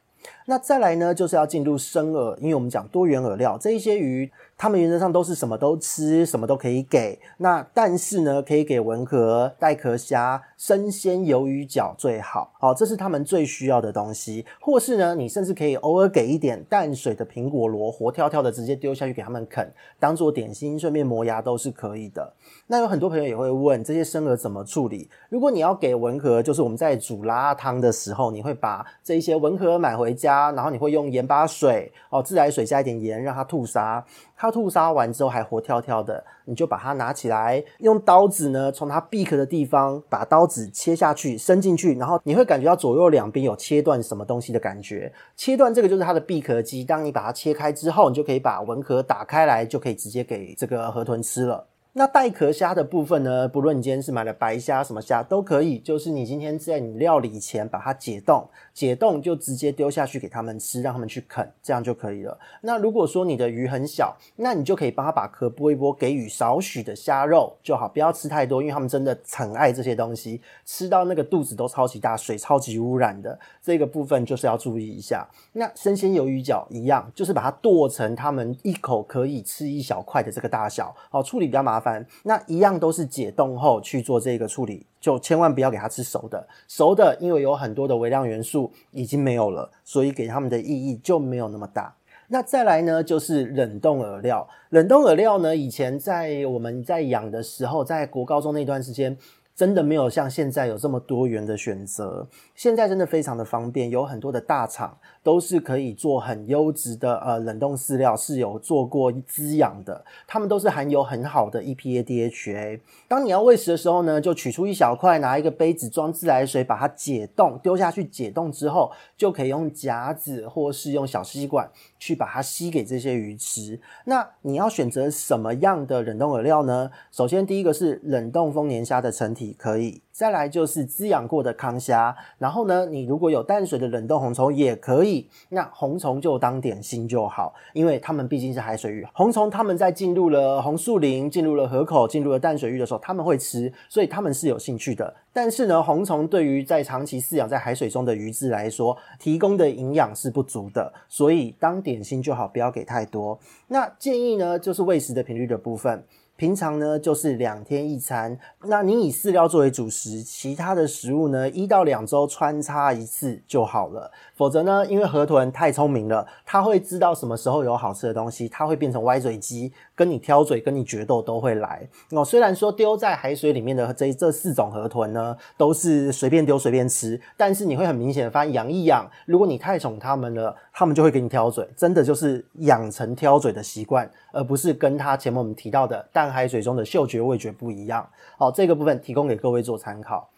A: 那再来呢，就是要进入生饵，因为我们讲多元饵料，这一些鱼。他们原则上都是什么都吃，什么都可以给。那但是呢，可以给文蛤、带壳虾、生鲜鱿鱼脚最好。好，这是他们最需要的东西。或是呢，你甚至可以偶尔给一点淡水的苹果螺，活跳跳的直接丢下去给他们啃，当做点心，顺便磨牙都是可以的。那有很多朋友也会问，这些生饵怎么处理？如果你要给文蛤，就是我们在煮拉汤的时候，你会把这一些文蛤买回家，然后你会用盐巴水哦，自来水加一点盐，让它吐沙。它吐沙完之后还活跳跳的，你就把它拿起来，用刀子呢，从它闭壳的地方把刀子切下去，伸进去，然后你会感觉到左右两边有切断什么东西的感觉。切断这个就是它的闭壳肌。当你把它切开之后，你就可以把文壳打开来，就可以直接给这个河豚吃了。那带壳虾的部分呢？不论你今天是买了白虾什么虾都可以，就是你今天在你料理前把它解冻，解冻就直接丢下去给他们吃，让他们去啃，这样就可以了。那如果说你的鱼很小，那你就可以帮他把壳剥一剥，给予少许的虾肉就好，不要吃太多，因为他们真的很爱这些东西，吃到那个肚子都超级大，水超级污染的，这个部分就是要注意一下。那生鲜鱿鱼脚一样，就是把它剁成他们一口可以吃一小块的这个大小，好，处理比较麻烦。那一样都是解冻后去做这个处理，就千万不要给它吃熟的。熟的，因为有很多的微量元素已经没有了，所以给它们的意义就没有那么大。那再来呢，就是冷冻饵料。冷冻饵料呢，以前在我们在养的时候，在国高中那段时间。真的没有像现在有这么多元的选择，现在真的非常的方便，有很多的大厂都是可以做很优质的呃冷冻饲料，是有做过滋养的，他们都是含有很好的 EPA DHA。当你要喂食的时候呢，就取出一小块，拿一个杯子装自来水，把它解冻，丢下去解冻之后，就可以用夹子或是用小吸管去把它吸给这些鱼吃。那你要选择什么样的冷冻饵料呢？首先第一个是冷冻丰年虾的成体。可以，再来就是滋养过的康虾，然后呢，你如果有淡水的冷冻红虫也可以，那红虫就当点心就好，因为它们毕竟是海水鱼，红虫它们在进入了红树林、进入了河口、进入了淡水域的时候，他们会吃，所以它们是有兴趣的。但是呢，红虫对于在长期饲养在海水中的鱼质来说，提供的营养是不足的，所以当点心就好，不要给太多。那建议呢，就是喂食的频率的部分。平常呢，就是两天一餐，那你以饲料作为主食，其他的食物呢，一到两周穿插一次就好了。否则呢，因为河豚太聪明了，它会知道什么时候有好吃的东西，它会变成歪嘴鸡，跟你挑嘴，跟你决斗都会来。哦，虽然说丢在海水里面的这这四种河豚呢，都是随便丢随便吃，但是你会很明显的发现，养一养，如果你太宠它们了，它们就会给你挑嘴，真的就是养成挑嘴的习惯，而不是跟它前面我们提到的淡海水中的嗅觉味觉不一样。好，这个部分提供给各位做参考。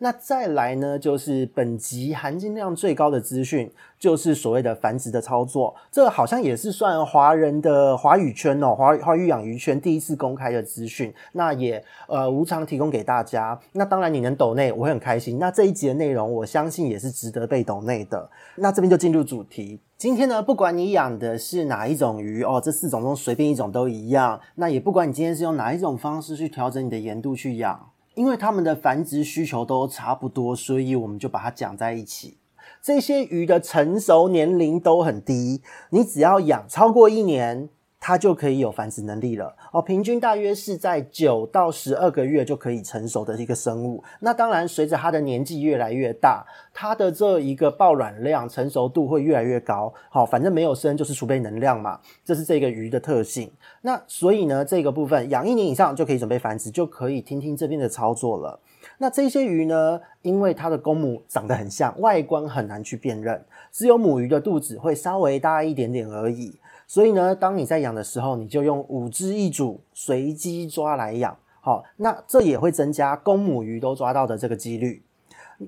A: 那再来呢，就是本集含金量最高的资讯，就是所谓的繁殖的操作。这好像也是算华人的华语圈哦，华华语养鱼圈第一次公开的资讯。那也呃无偿提供给大家。那当然你能抖内，我会很开心。那这一集的内容，我相信也是值得被抖内的。那这边就进入主题。今天呢，不管你养的是哪一种鱼哦，这四种中随便一种都一样。那也不管你今天是用哪一种方式去调整你的盐度去养。因为它们的繁殖需求都差不多，所以我们就把它讲在一起。这些鱼的成熟年龄都很低，你只要养超过一年，它就可以有繁殖能力了哦，平均大约是在九到十二个月就可以成熟的一个生物。那当然，随着它的年纪越来越大，它的这一个抱卵量、成熟度会越来越高。好，反正没有生就是储备能量嘛，这是这个鱼的特性。那所以呢，这个部分养一年以上就可以准备繁殖，就可以听听这边的操作了。那这些鱼呢，因为它的公母长得很像，外观很难去辨认，只有母鱼的肚子会稍微大一点点而已。所以呢，当你在养的时候，你就用五只一组随机抓来养，好，那这也会增加公母鱼都抓到的这个几率。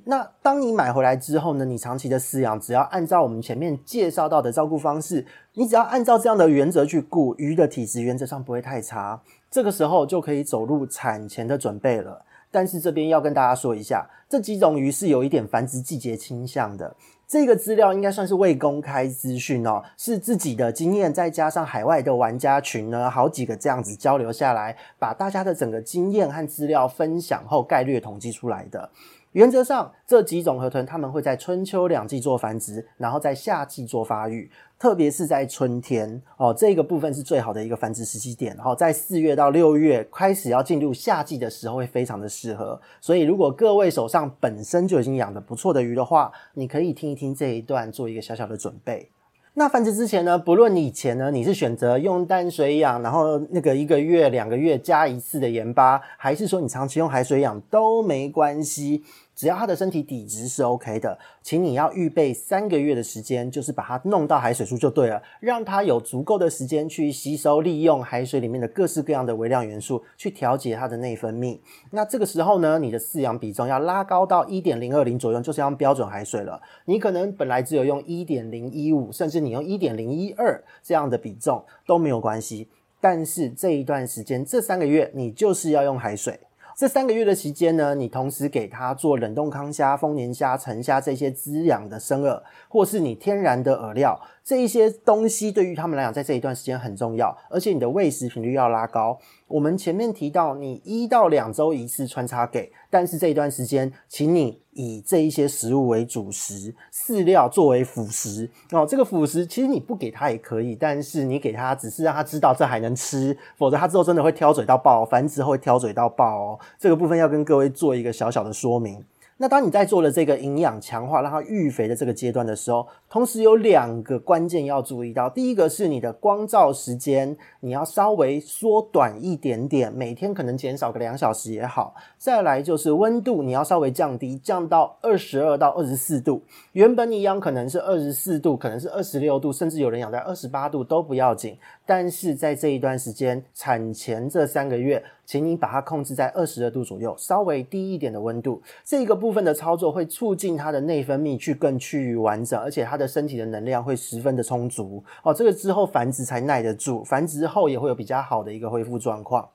A: 那当你买回来之后呢，你长期的饲养，只要按照我们前面介绍到的照顾方式，你只要按照这样的原则去顾，鱼的体质原则上不会太差，这个时候就可以走入产前的准备了。但是这边要跟大家说一下，这几种鱼是有一点繁殖季节倾向的。这个资料应该算是未公开资讯哦，是自己的经验再加上海外的玩家群呢，好几个这样子交流下来，把大家的整个经验和资料分享后概略统计出来的。原则上，这几种河豚它们会在春秋两季做繁殖，然后在夏季做发育。特别是在春天哦，这个部分是最好的一个繁殖时机点。然后在四月到六月开始要进入夏季的时候，会非常的适合。所以，如果各位手上本身就已经养的不错的鱼的话，你可以听一听这一段，做一个小小的准备。那繁殖之前呢，不论你以前呢，你是选择用淡水养，然后那个一个月、两个月加一次的盐巴，还是说你长期用海水养都没关系。只要它的身体底质是 OK 的，请你要预备三个月的时间，就是把它弄到海水处就对了，让它有足够的时间去吸收、利用海水里面的各式各样的微量元素，去调节它的内分泌。那这个时候呢，你的饲养比重要拉高到一点零二零左右，就是要标准海水了。你可能本来只有用一点零一五，甚至你用一点零一二这样的比重都没有关系。但是这一段时间，这三个月，你就是要用海水。这三个月的期间呢，你同时给它做冷冻康虾、丰年虾、成虾这些滋养的生饵，或是你天然的饵料。这一些东西对于他们来讲，在这一段时间很重要，而且你的喂食频率要拉高。我们前面提到，你一到两周一次穿插给，但是这一段时间，请你以这一些食物为主食，饲料作为辅食。哦，这个辅食其实你不给他也可以，但是你给他只是让他知道这还能吃，否则他之后真的会挑嘴到爆，繁殖后会挑嘴到爆哦。这个部分要跟各位做一个小小的说明。那当你在做了这个营养强化，让它育肥的这个阶段的时候，同时有两个关键要注意到。第一个是你的光照时间，你要稍微缩短一点点，每天可能减少个两小时也好。再来就是温度，你要稍微降低，降到二十二到二十四度。原本你养可能是二十四度，可能是二十六度，甚至有人养在二十八度都不要紧。但是在这一段时间，产前这三个月，请你把它控制在二十二度左右，稍微低一点的温度。这个部分的操作会促进它的内分泌去更趋于完整，而且它的身体的能量会十分的充足。哦，这个之后繁殖才耐得住，繁殖后也会有比较好的一个恢复状况。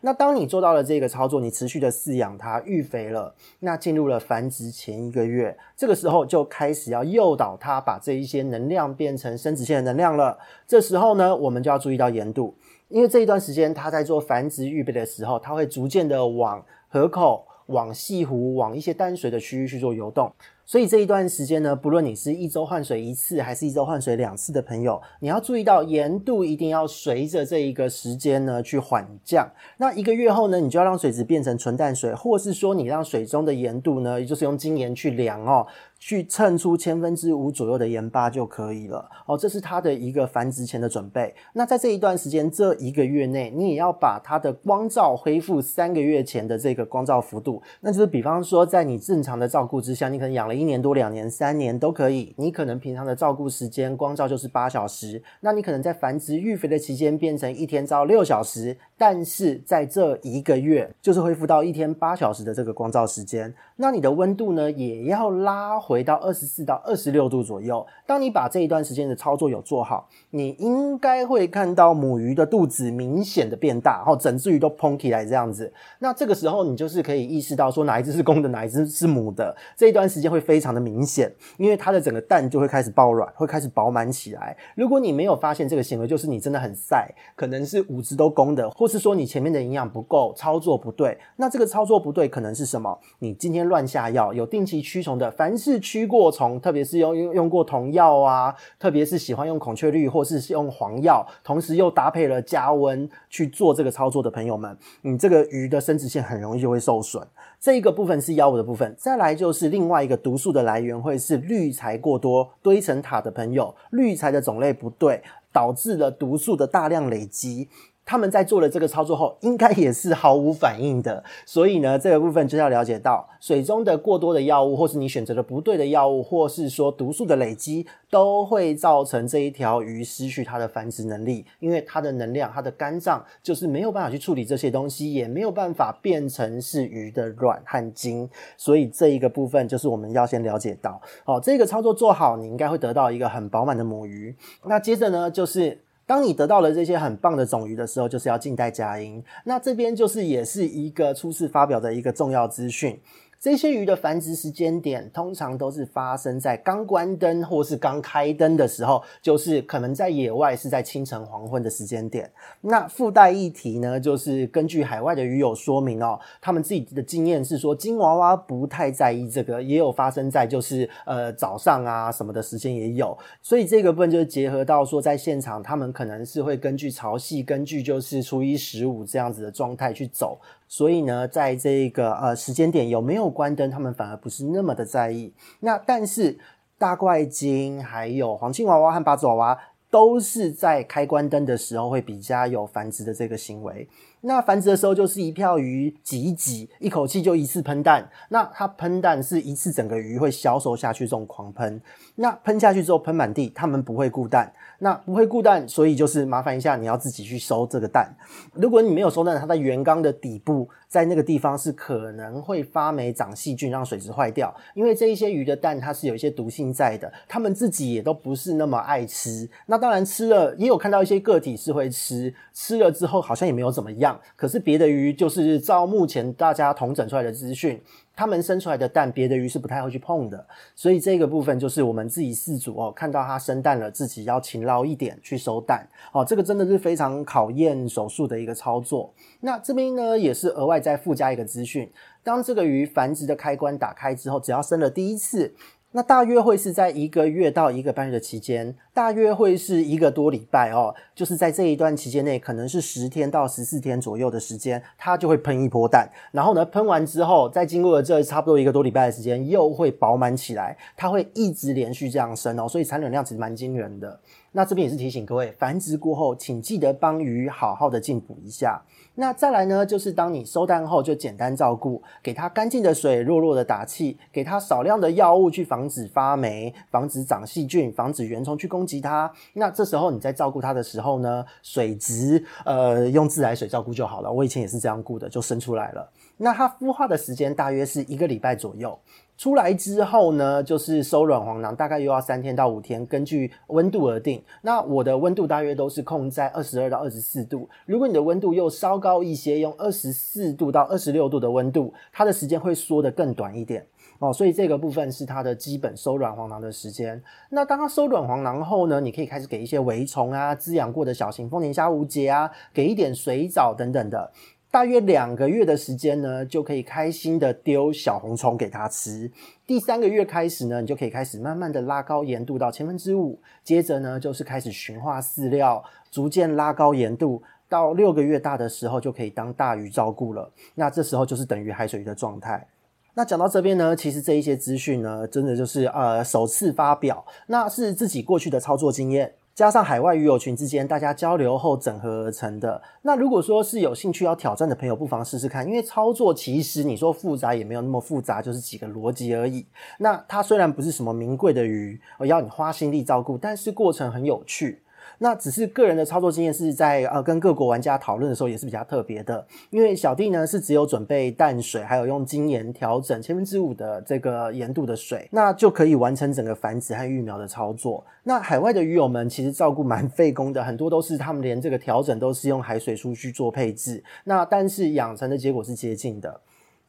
A: 那当你做到了这个操作，你持续的饲养它，育肥了，那进入了繁殖前一个月，这个时候就开始要诱导它把这一些能量变成生殖腺的能量了。这时候呢，我们就要注意到盐度，因为这一段时间它在做繁殖预备的时候，它会逐渐的往河口、往西湖、往一些淡水的区域去做游动。所以这一段时间呢，不论你是一周换水一次，还是一周换水两次的朋友，你要注意到盐度一定要随着这一个时间呢去缓降。那一个月后呢，你就要让水质变成纯淡水，或是说你让水中的盐度呢，也就是用精盐去量哦。去称出千分之五左右的盐巴就可以了哦，这是它的一个繁殖前的准备。那在这一段时间，这一个月内，你也要把它的光照恢复三个月前的这个光照幅度。那就是比方说，在你正常的照顾之下，你可能养一年多、两年、三年都可以。你可能平常的照顾时间光照就是八小时，那你可能在繁殖育肥的期间变成一天照六小时，但是在这一个月就是恢复到一天八小时的这个光照时间。那你的温度呢，也要拉回到二十四到二十六度左右。当你把这一段时间的操作有做好，你应该会看到母鱼的肚子明显的变大，然后整只鱼都膨起来这样子。那这个时候你就是可以意识到说哪一只是公的，哪一只是母的。这一段时间会非常的明显，因为它的整个蛋就会开始爆卵，会开始饱满起来。如果你没有发现这个行为，就是你真的很晒，可能是五只都公的，或是说你前面的营养不够，操作不对。那这个操作不对可能是什么？你今天乱下药，有定期驱虫的，凡是驱过虫，特别是用用用过童药啊，特别是喜欢用孔雀绿或是用黄药，同时又搭配了加温去做这个操作的朋友们，你这个鱼的生殖腺很容易就会受损。这一个部分是药物的部分，再来就是另外一个毒毒素的来源，会是滤材过多、堆成塔的朋友，滤材的种类不对，导致了毒素的大量累积。他们在做了这个操作后，应该也是毫无反应的。所以呢，这个部分就要了解到，水中的过多的药物，或是你选择的不对的药物，或是说毒素的累积，都会造成这一条鱼失去它的繁殖能力。因为它的能量，它的肝脏就是没有办法去处理这些东西，也没有办法变成是鱼的卵和精。所以这一个部分就是我们要先了解到，好，这个操作做好，你应该会得到一个很饱满的母鱼。那接着呢，就是。当你得到了这些很棒的种鱼的时候，就是要静待佳音。那这边就是也是一个初次发表的一个重要资讯。这些鱼的繁殖时间点，通常都是发生在刚关灯或是刚开灯的时候，就是可能在野外是在清晨黄昏的时间点。那附带一提呢，就是根据海外的鱼友说明哦，他们自己的经验是说，金娃娃不太在意这个，也有发生在就是呃早上啊什么的时间也有。所以这个部分就是结合到说，在现场他们可能是会根据潮汐，根据就是初一十五这样子的状态去走。所以呢，在这个呃时间点有没有关灯，他们反而不是那么的在意。那但是大怪精还有黄金娃娃和八字娃娃都是在开关灯的时候会比较有繁殖的这个行为。那繁殖的时候就是一票鱼挤一挤，一口气就一次喷蛋。那它喷蛋是一次整个鱼会销售下去，这种狂喷。那喷下去之后喷满地，它们不会固蛋。那不会固蛋，所以就是麻烦一下，你要自己去收这个蛋。如果你没有收蛋，它在圆缸的底部，在那个地方是可能会发霉、长细菌，让水质坏掉。因为这一些鱼的蛋，它是有一些毒性在的，它们自己也都不是那么爱吃。那当然吃了，也有看到一些个体是会吃，吃了之后好像也没有怎么样。可是别的鱼，就是照目前大家统整出来的资讯。他们生出来的蛋，别的鱼是不太会去碰的，所以这个部分就是我们自己饲主哦，看到它生蛋了，自己要勤劳一点去收蛋哦，这个真的是非常考验手速的一个操作。那这边呢，也是额外再附加一个资讯，当这个鱼繁殖的开关打开之后，只要生了第一次。那大约会是在一个月到一个半月的期间，大约会是一个多礼拜哦，就是在这一段期间内，可能是十天到十四天左右的时间，它就会喷一波蛋。然后呢，喷完之后，再经过了这差不多一个多礼拜的时间，又会饱满起来，它会一直连续这样生哦，所以产卵量其实蛮惊人的。那这边也是提醒各位，繁殖过后，请记得帮鱼好好的进补一下。那再来呢，就是当你收蛋后，就简单照顾，给它干净的水，弱弱的打气，给它少量的药物去防止发霉，防止长细菌，防止原虫去攻击它。那这时候你在照顾它的时候呢，水质呃用自来水照顾就好了。我以前也是这样顾的，就生出来了。那它孵化的时间大约是一个礼拜左右。出来之后呢，就是收卵黄囊，大概又要三天到五天，根据温度而定。那我的温度大约都是控在二十二到二十四度。如果你的温度又稍高一些，用二十四度到二十六度的温度，它的时间会缩得更短一点哦。所以这个部分是它的基本收卵黄囊的时间。那当它收卵黄囊后呢，你可以开始给一些围虫啊，滋养过的小型丰年虾无节啊，给一点水藻等等的。大约两个月的时间呢，就可以开心的丢小红虫给它吃。第三个月开始呢，你就可以开始慢慢的拉高盐度到千分之五。接着呢，就是开始驯化饲料，逐渐拉高盐度。到六个月大的时候，就可以当大鱼照顾了。那这时候就是等于海水鱼的状态。那讲到这边呢，其实这一些资讯呢，真的就是呃首次发表，那是自己过去的操作经验。加上海外鱼友群之间大家交流后整合而成的。那如果说是有兴趣要挑战的朋友，不妨试试看，因为操作其实你说复杂也没有那么复杂，就是几个逻辑而已。那它虽然不是什么名贵的鱼，我要你花心力照顾，但是过程很有趣。那只是个人的操作经验是在呃跟各国玩家讨论的时候也是比较特别的，因为小弟呢是只有准备淡水，还有用精盐调整千分之五的这个盐度的水，那就可以完成整个繁殖和育苗的操作。那海外的鱼友们其实照顾蛮费工的，很多都是他们连这个调整都是用海水书去做配置，那但是养成的结果是接近的。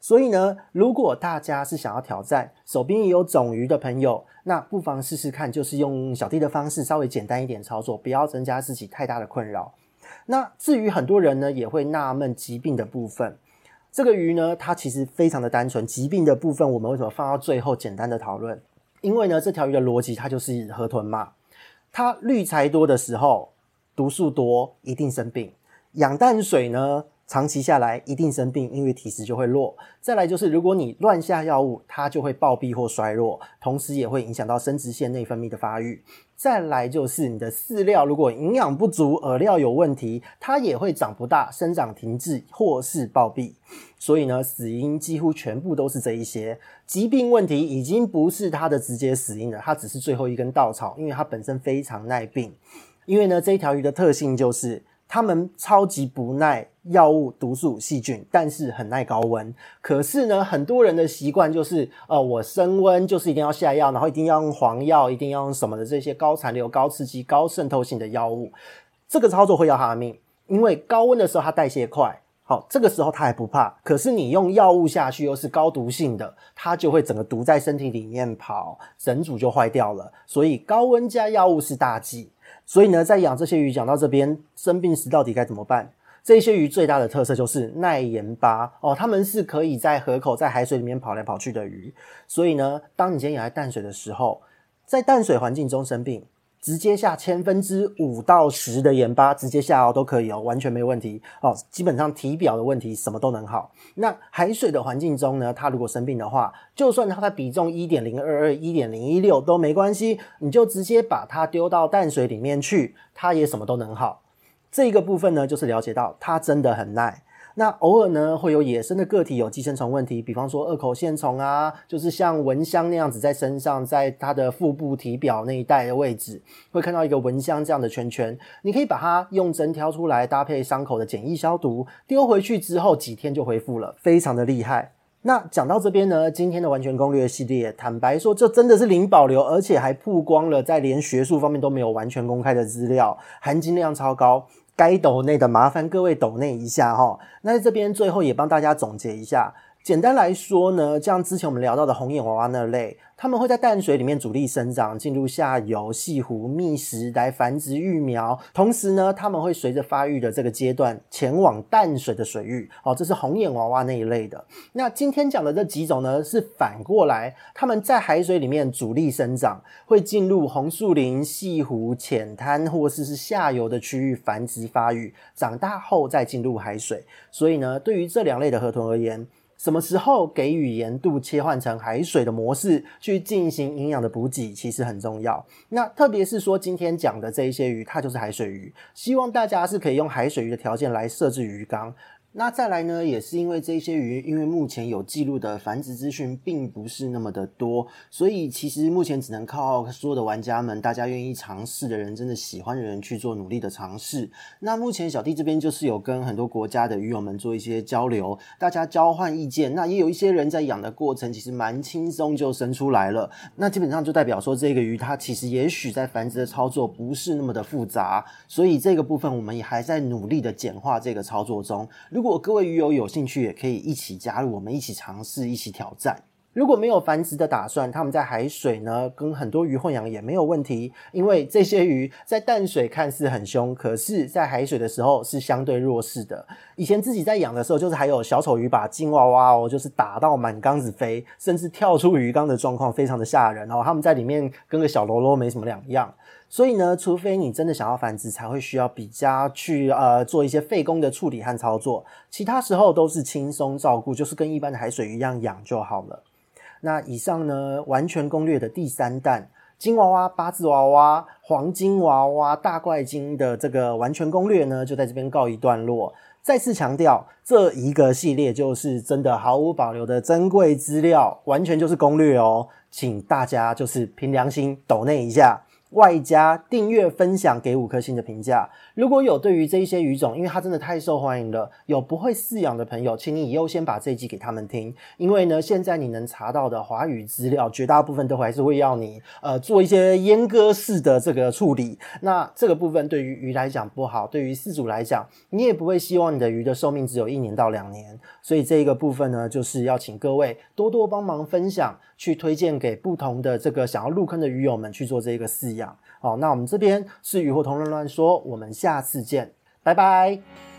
A: 所以呢，如果大家是想要挑战，手边也有种鱼的朋友，那不妨试试看，就是用小弟的方式，稍微简单一点操作，不要增加自己太大的困扰。那至于很多人呢，也会纳闷疾病的部分，这个鱼呢，它其实非常的单纯。疾病的部分，我们为什么放到最后简单的讨论？因为呢，这条鱼的逻辑它就是河豚嘛，它滤材多的时候，毒素多，一定生病。养淡水呢，长期下来一定生病，因为体质就会弱。再来就是，如果你乱下药物，它就会暴毙或衰弱，同时也会影响到生殖腺内分泌的发育。再来就是你的饲料如果营养不足，饵料有问题，它也会长不大，生长停滞或是暴毙。所以呢，死因几乎全部都是这一些疾病问题，已经不是它的直接死因了，它只是最后一根稻草，因为它本身非常耐病。因为呢，这一条鱼的特性就是。它们超级不耐药物、毒素、细菌，但是很耐高温。可是呢，很多人的习惯就是，呃，我升温就是一定要下药，然后一定要用黄药，一定要用什么的这些高残留、高刺激、高渗透性的药物。这个操作会要他的命，因为高温的时候它代谢快，好，这个时候它还不怕。可是你用药物下去又是高毒性的，它就会整个毒在身体里面跑，整组就坏掉了。所以高温加药物是大忌。所以呢，在养这些鱼讲到这边，生病时到底该怎么办？这些鱼最大的特色就是耐盐巴哦，它们是可以在河口、在海水里面跑来跑去的鱼。所以呢，当你今天养在淡水的时候，在淡水环境中生病。直接下千分之五到十的盐巴，直接下哦都可以哦，完全没问题哦。基本上体表的问题什么都能好。那海水的环境中呢，它如果生病的话，就算它的比重一点零二二、一点零一六都没关系，你就直接把它丢到淡水里面去，它也什么都能好。这个部分呢，就是了解到它真的很耐。那偶尔呢，会有野生的个体有寄生虫问题，比方说二口线虫啊，就是像蚊香那样子在身上，在它的腹部体表那一带的位置，会看到一个蚊香这样的圈圈。你可以把它用针挑出来，搭配伤口的简易消毒，丢回去之后几天就恢复了，非常的厉害。那讲到这边呢，今天的完全攻略系列，坦白说，这真的是零保留，而且还曝光了在连学术方面都没有完全公开的资料，含金量超高。该抖内的麻烦各位抖内一下哦，那在这边最后也帮大家总结一下。简单来说呢，像之前我们聊到的红眼娃娃那类，它们会在淡水里面主力生长，进入下游潟湖觅食来繁殖育苗。同时呢，它们会随着发育的这个阶段前往淡水的水域。哦，这是红眼娃娃那一类的。那今天讲的这几种呢，是反过来，它们在海水里面主力生长，会进入红树林、潟湖、浅滩或是是下游的区域繁殖发育，长大后再进入海水。所以呢，对于这两类的河豚而言，什么时候给予盐度切换成海水的模式去进行营养的补给，其实很重要。那特别是说今天讲的这一些鱼，它就是海水鱼，希望大家是可以用海水鱼的条件来设置鱼缸。那再来呢，也是因为这些鱼，因为目前有记录的繁殖资讯并不是那么的多，所以其实目前只能靠所有的玩家们，大家愿意尝试的人，真的喜欢的人去做努力的尝试。那目前小弟这边就是有跟很多国家的鱼友们做一些交流，大家交换意见。那也有一些人在养的过程其实蛮轻松就生出来了，那基本上就代表说这个鱼它其实也许在繁殖的操作不是那么的复杂，所以这个部分我们也还在努力的简化这个操作中。如如果各位鱼友有兴趣，也可以一起加入，我们一起尝试，一起挑战。如果没有繁殖的打算，他们在海水呢，跟很多鱼混养也没有问题，因为这些鱼在淡水看似很凶，可是在海水的时候是相对弱势的。以前自己在养的时候，就是还有小丑鱼把金娃娃哦，就是打到满缸子飞，甚至跳出鱼缸的状况，非常的吓人哦。他们在里面跟个小喽啰没什么两样。所以呢，除非你真的想要繁殖，才会需要比较去呃做一些费工的处理和操作，其他时候都是轻松照顾，就是跟一般的海水鱼一样养就好了。那以上呢，完全攻略的第三弹，金娃娃、八字娃娃、黄金娃娃、大怪鲸的这个完全攻略呢，就在这边告一段落。再次强调，这一个系列就是真的毫无保留的珍贵资料，完全就是攻略哦，请大家就是凭良心抖内一下。外加订阅、分享给五颗星的评价。如果有对于这一些鱼种，因为它真的太受欢迎了，有不会饲养的朋友，请你优先把这一集给他们听。因为呢，现在你能查到的华语资料，绝大部分都还是会要你呃做一些阉割式的这个处理。那这个部分对于鱼来讲不好，对于饲主来讲，你也不会希望你的鱼的寿命只有一年到两年。所以这一个部分呢，就是要请各位多多帮忙分享，去推荐给不同的这个想要入坑的鱼友们去做这个饲养。好，那我们这边是鱼获同乱乱说，我们下次见，拜拜。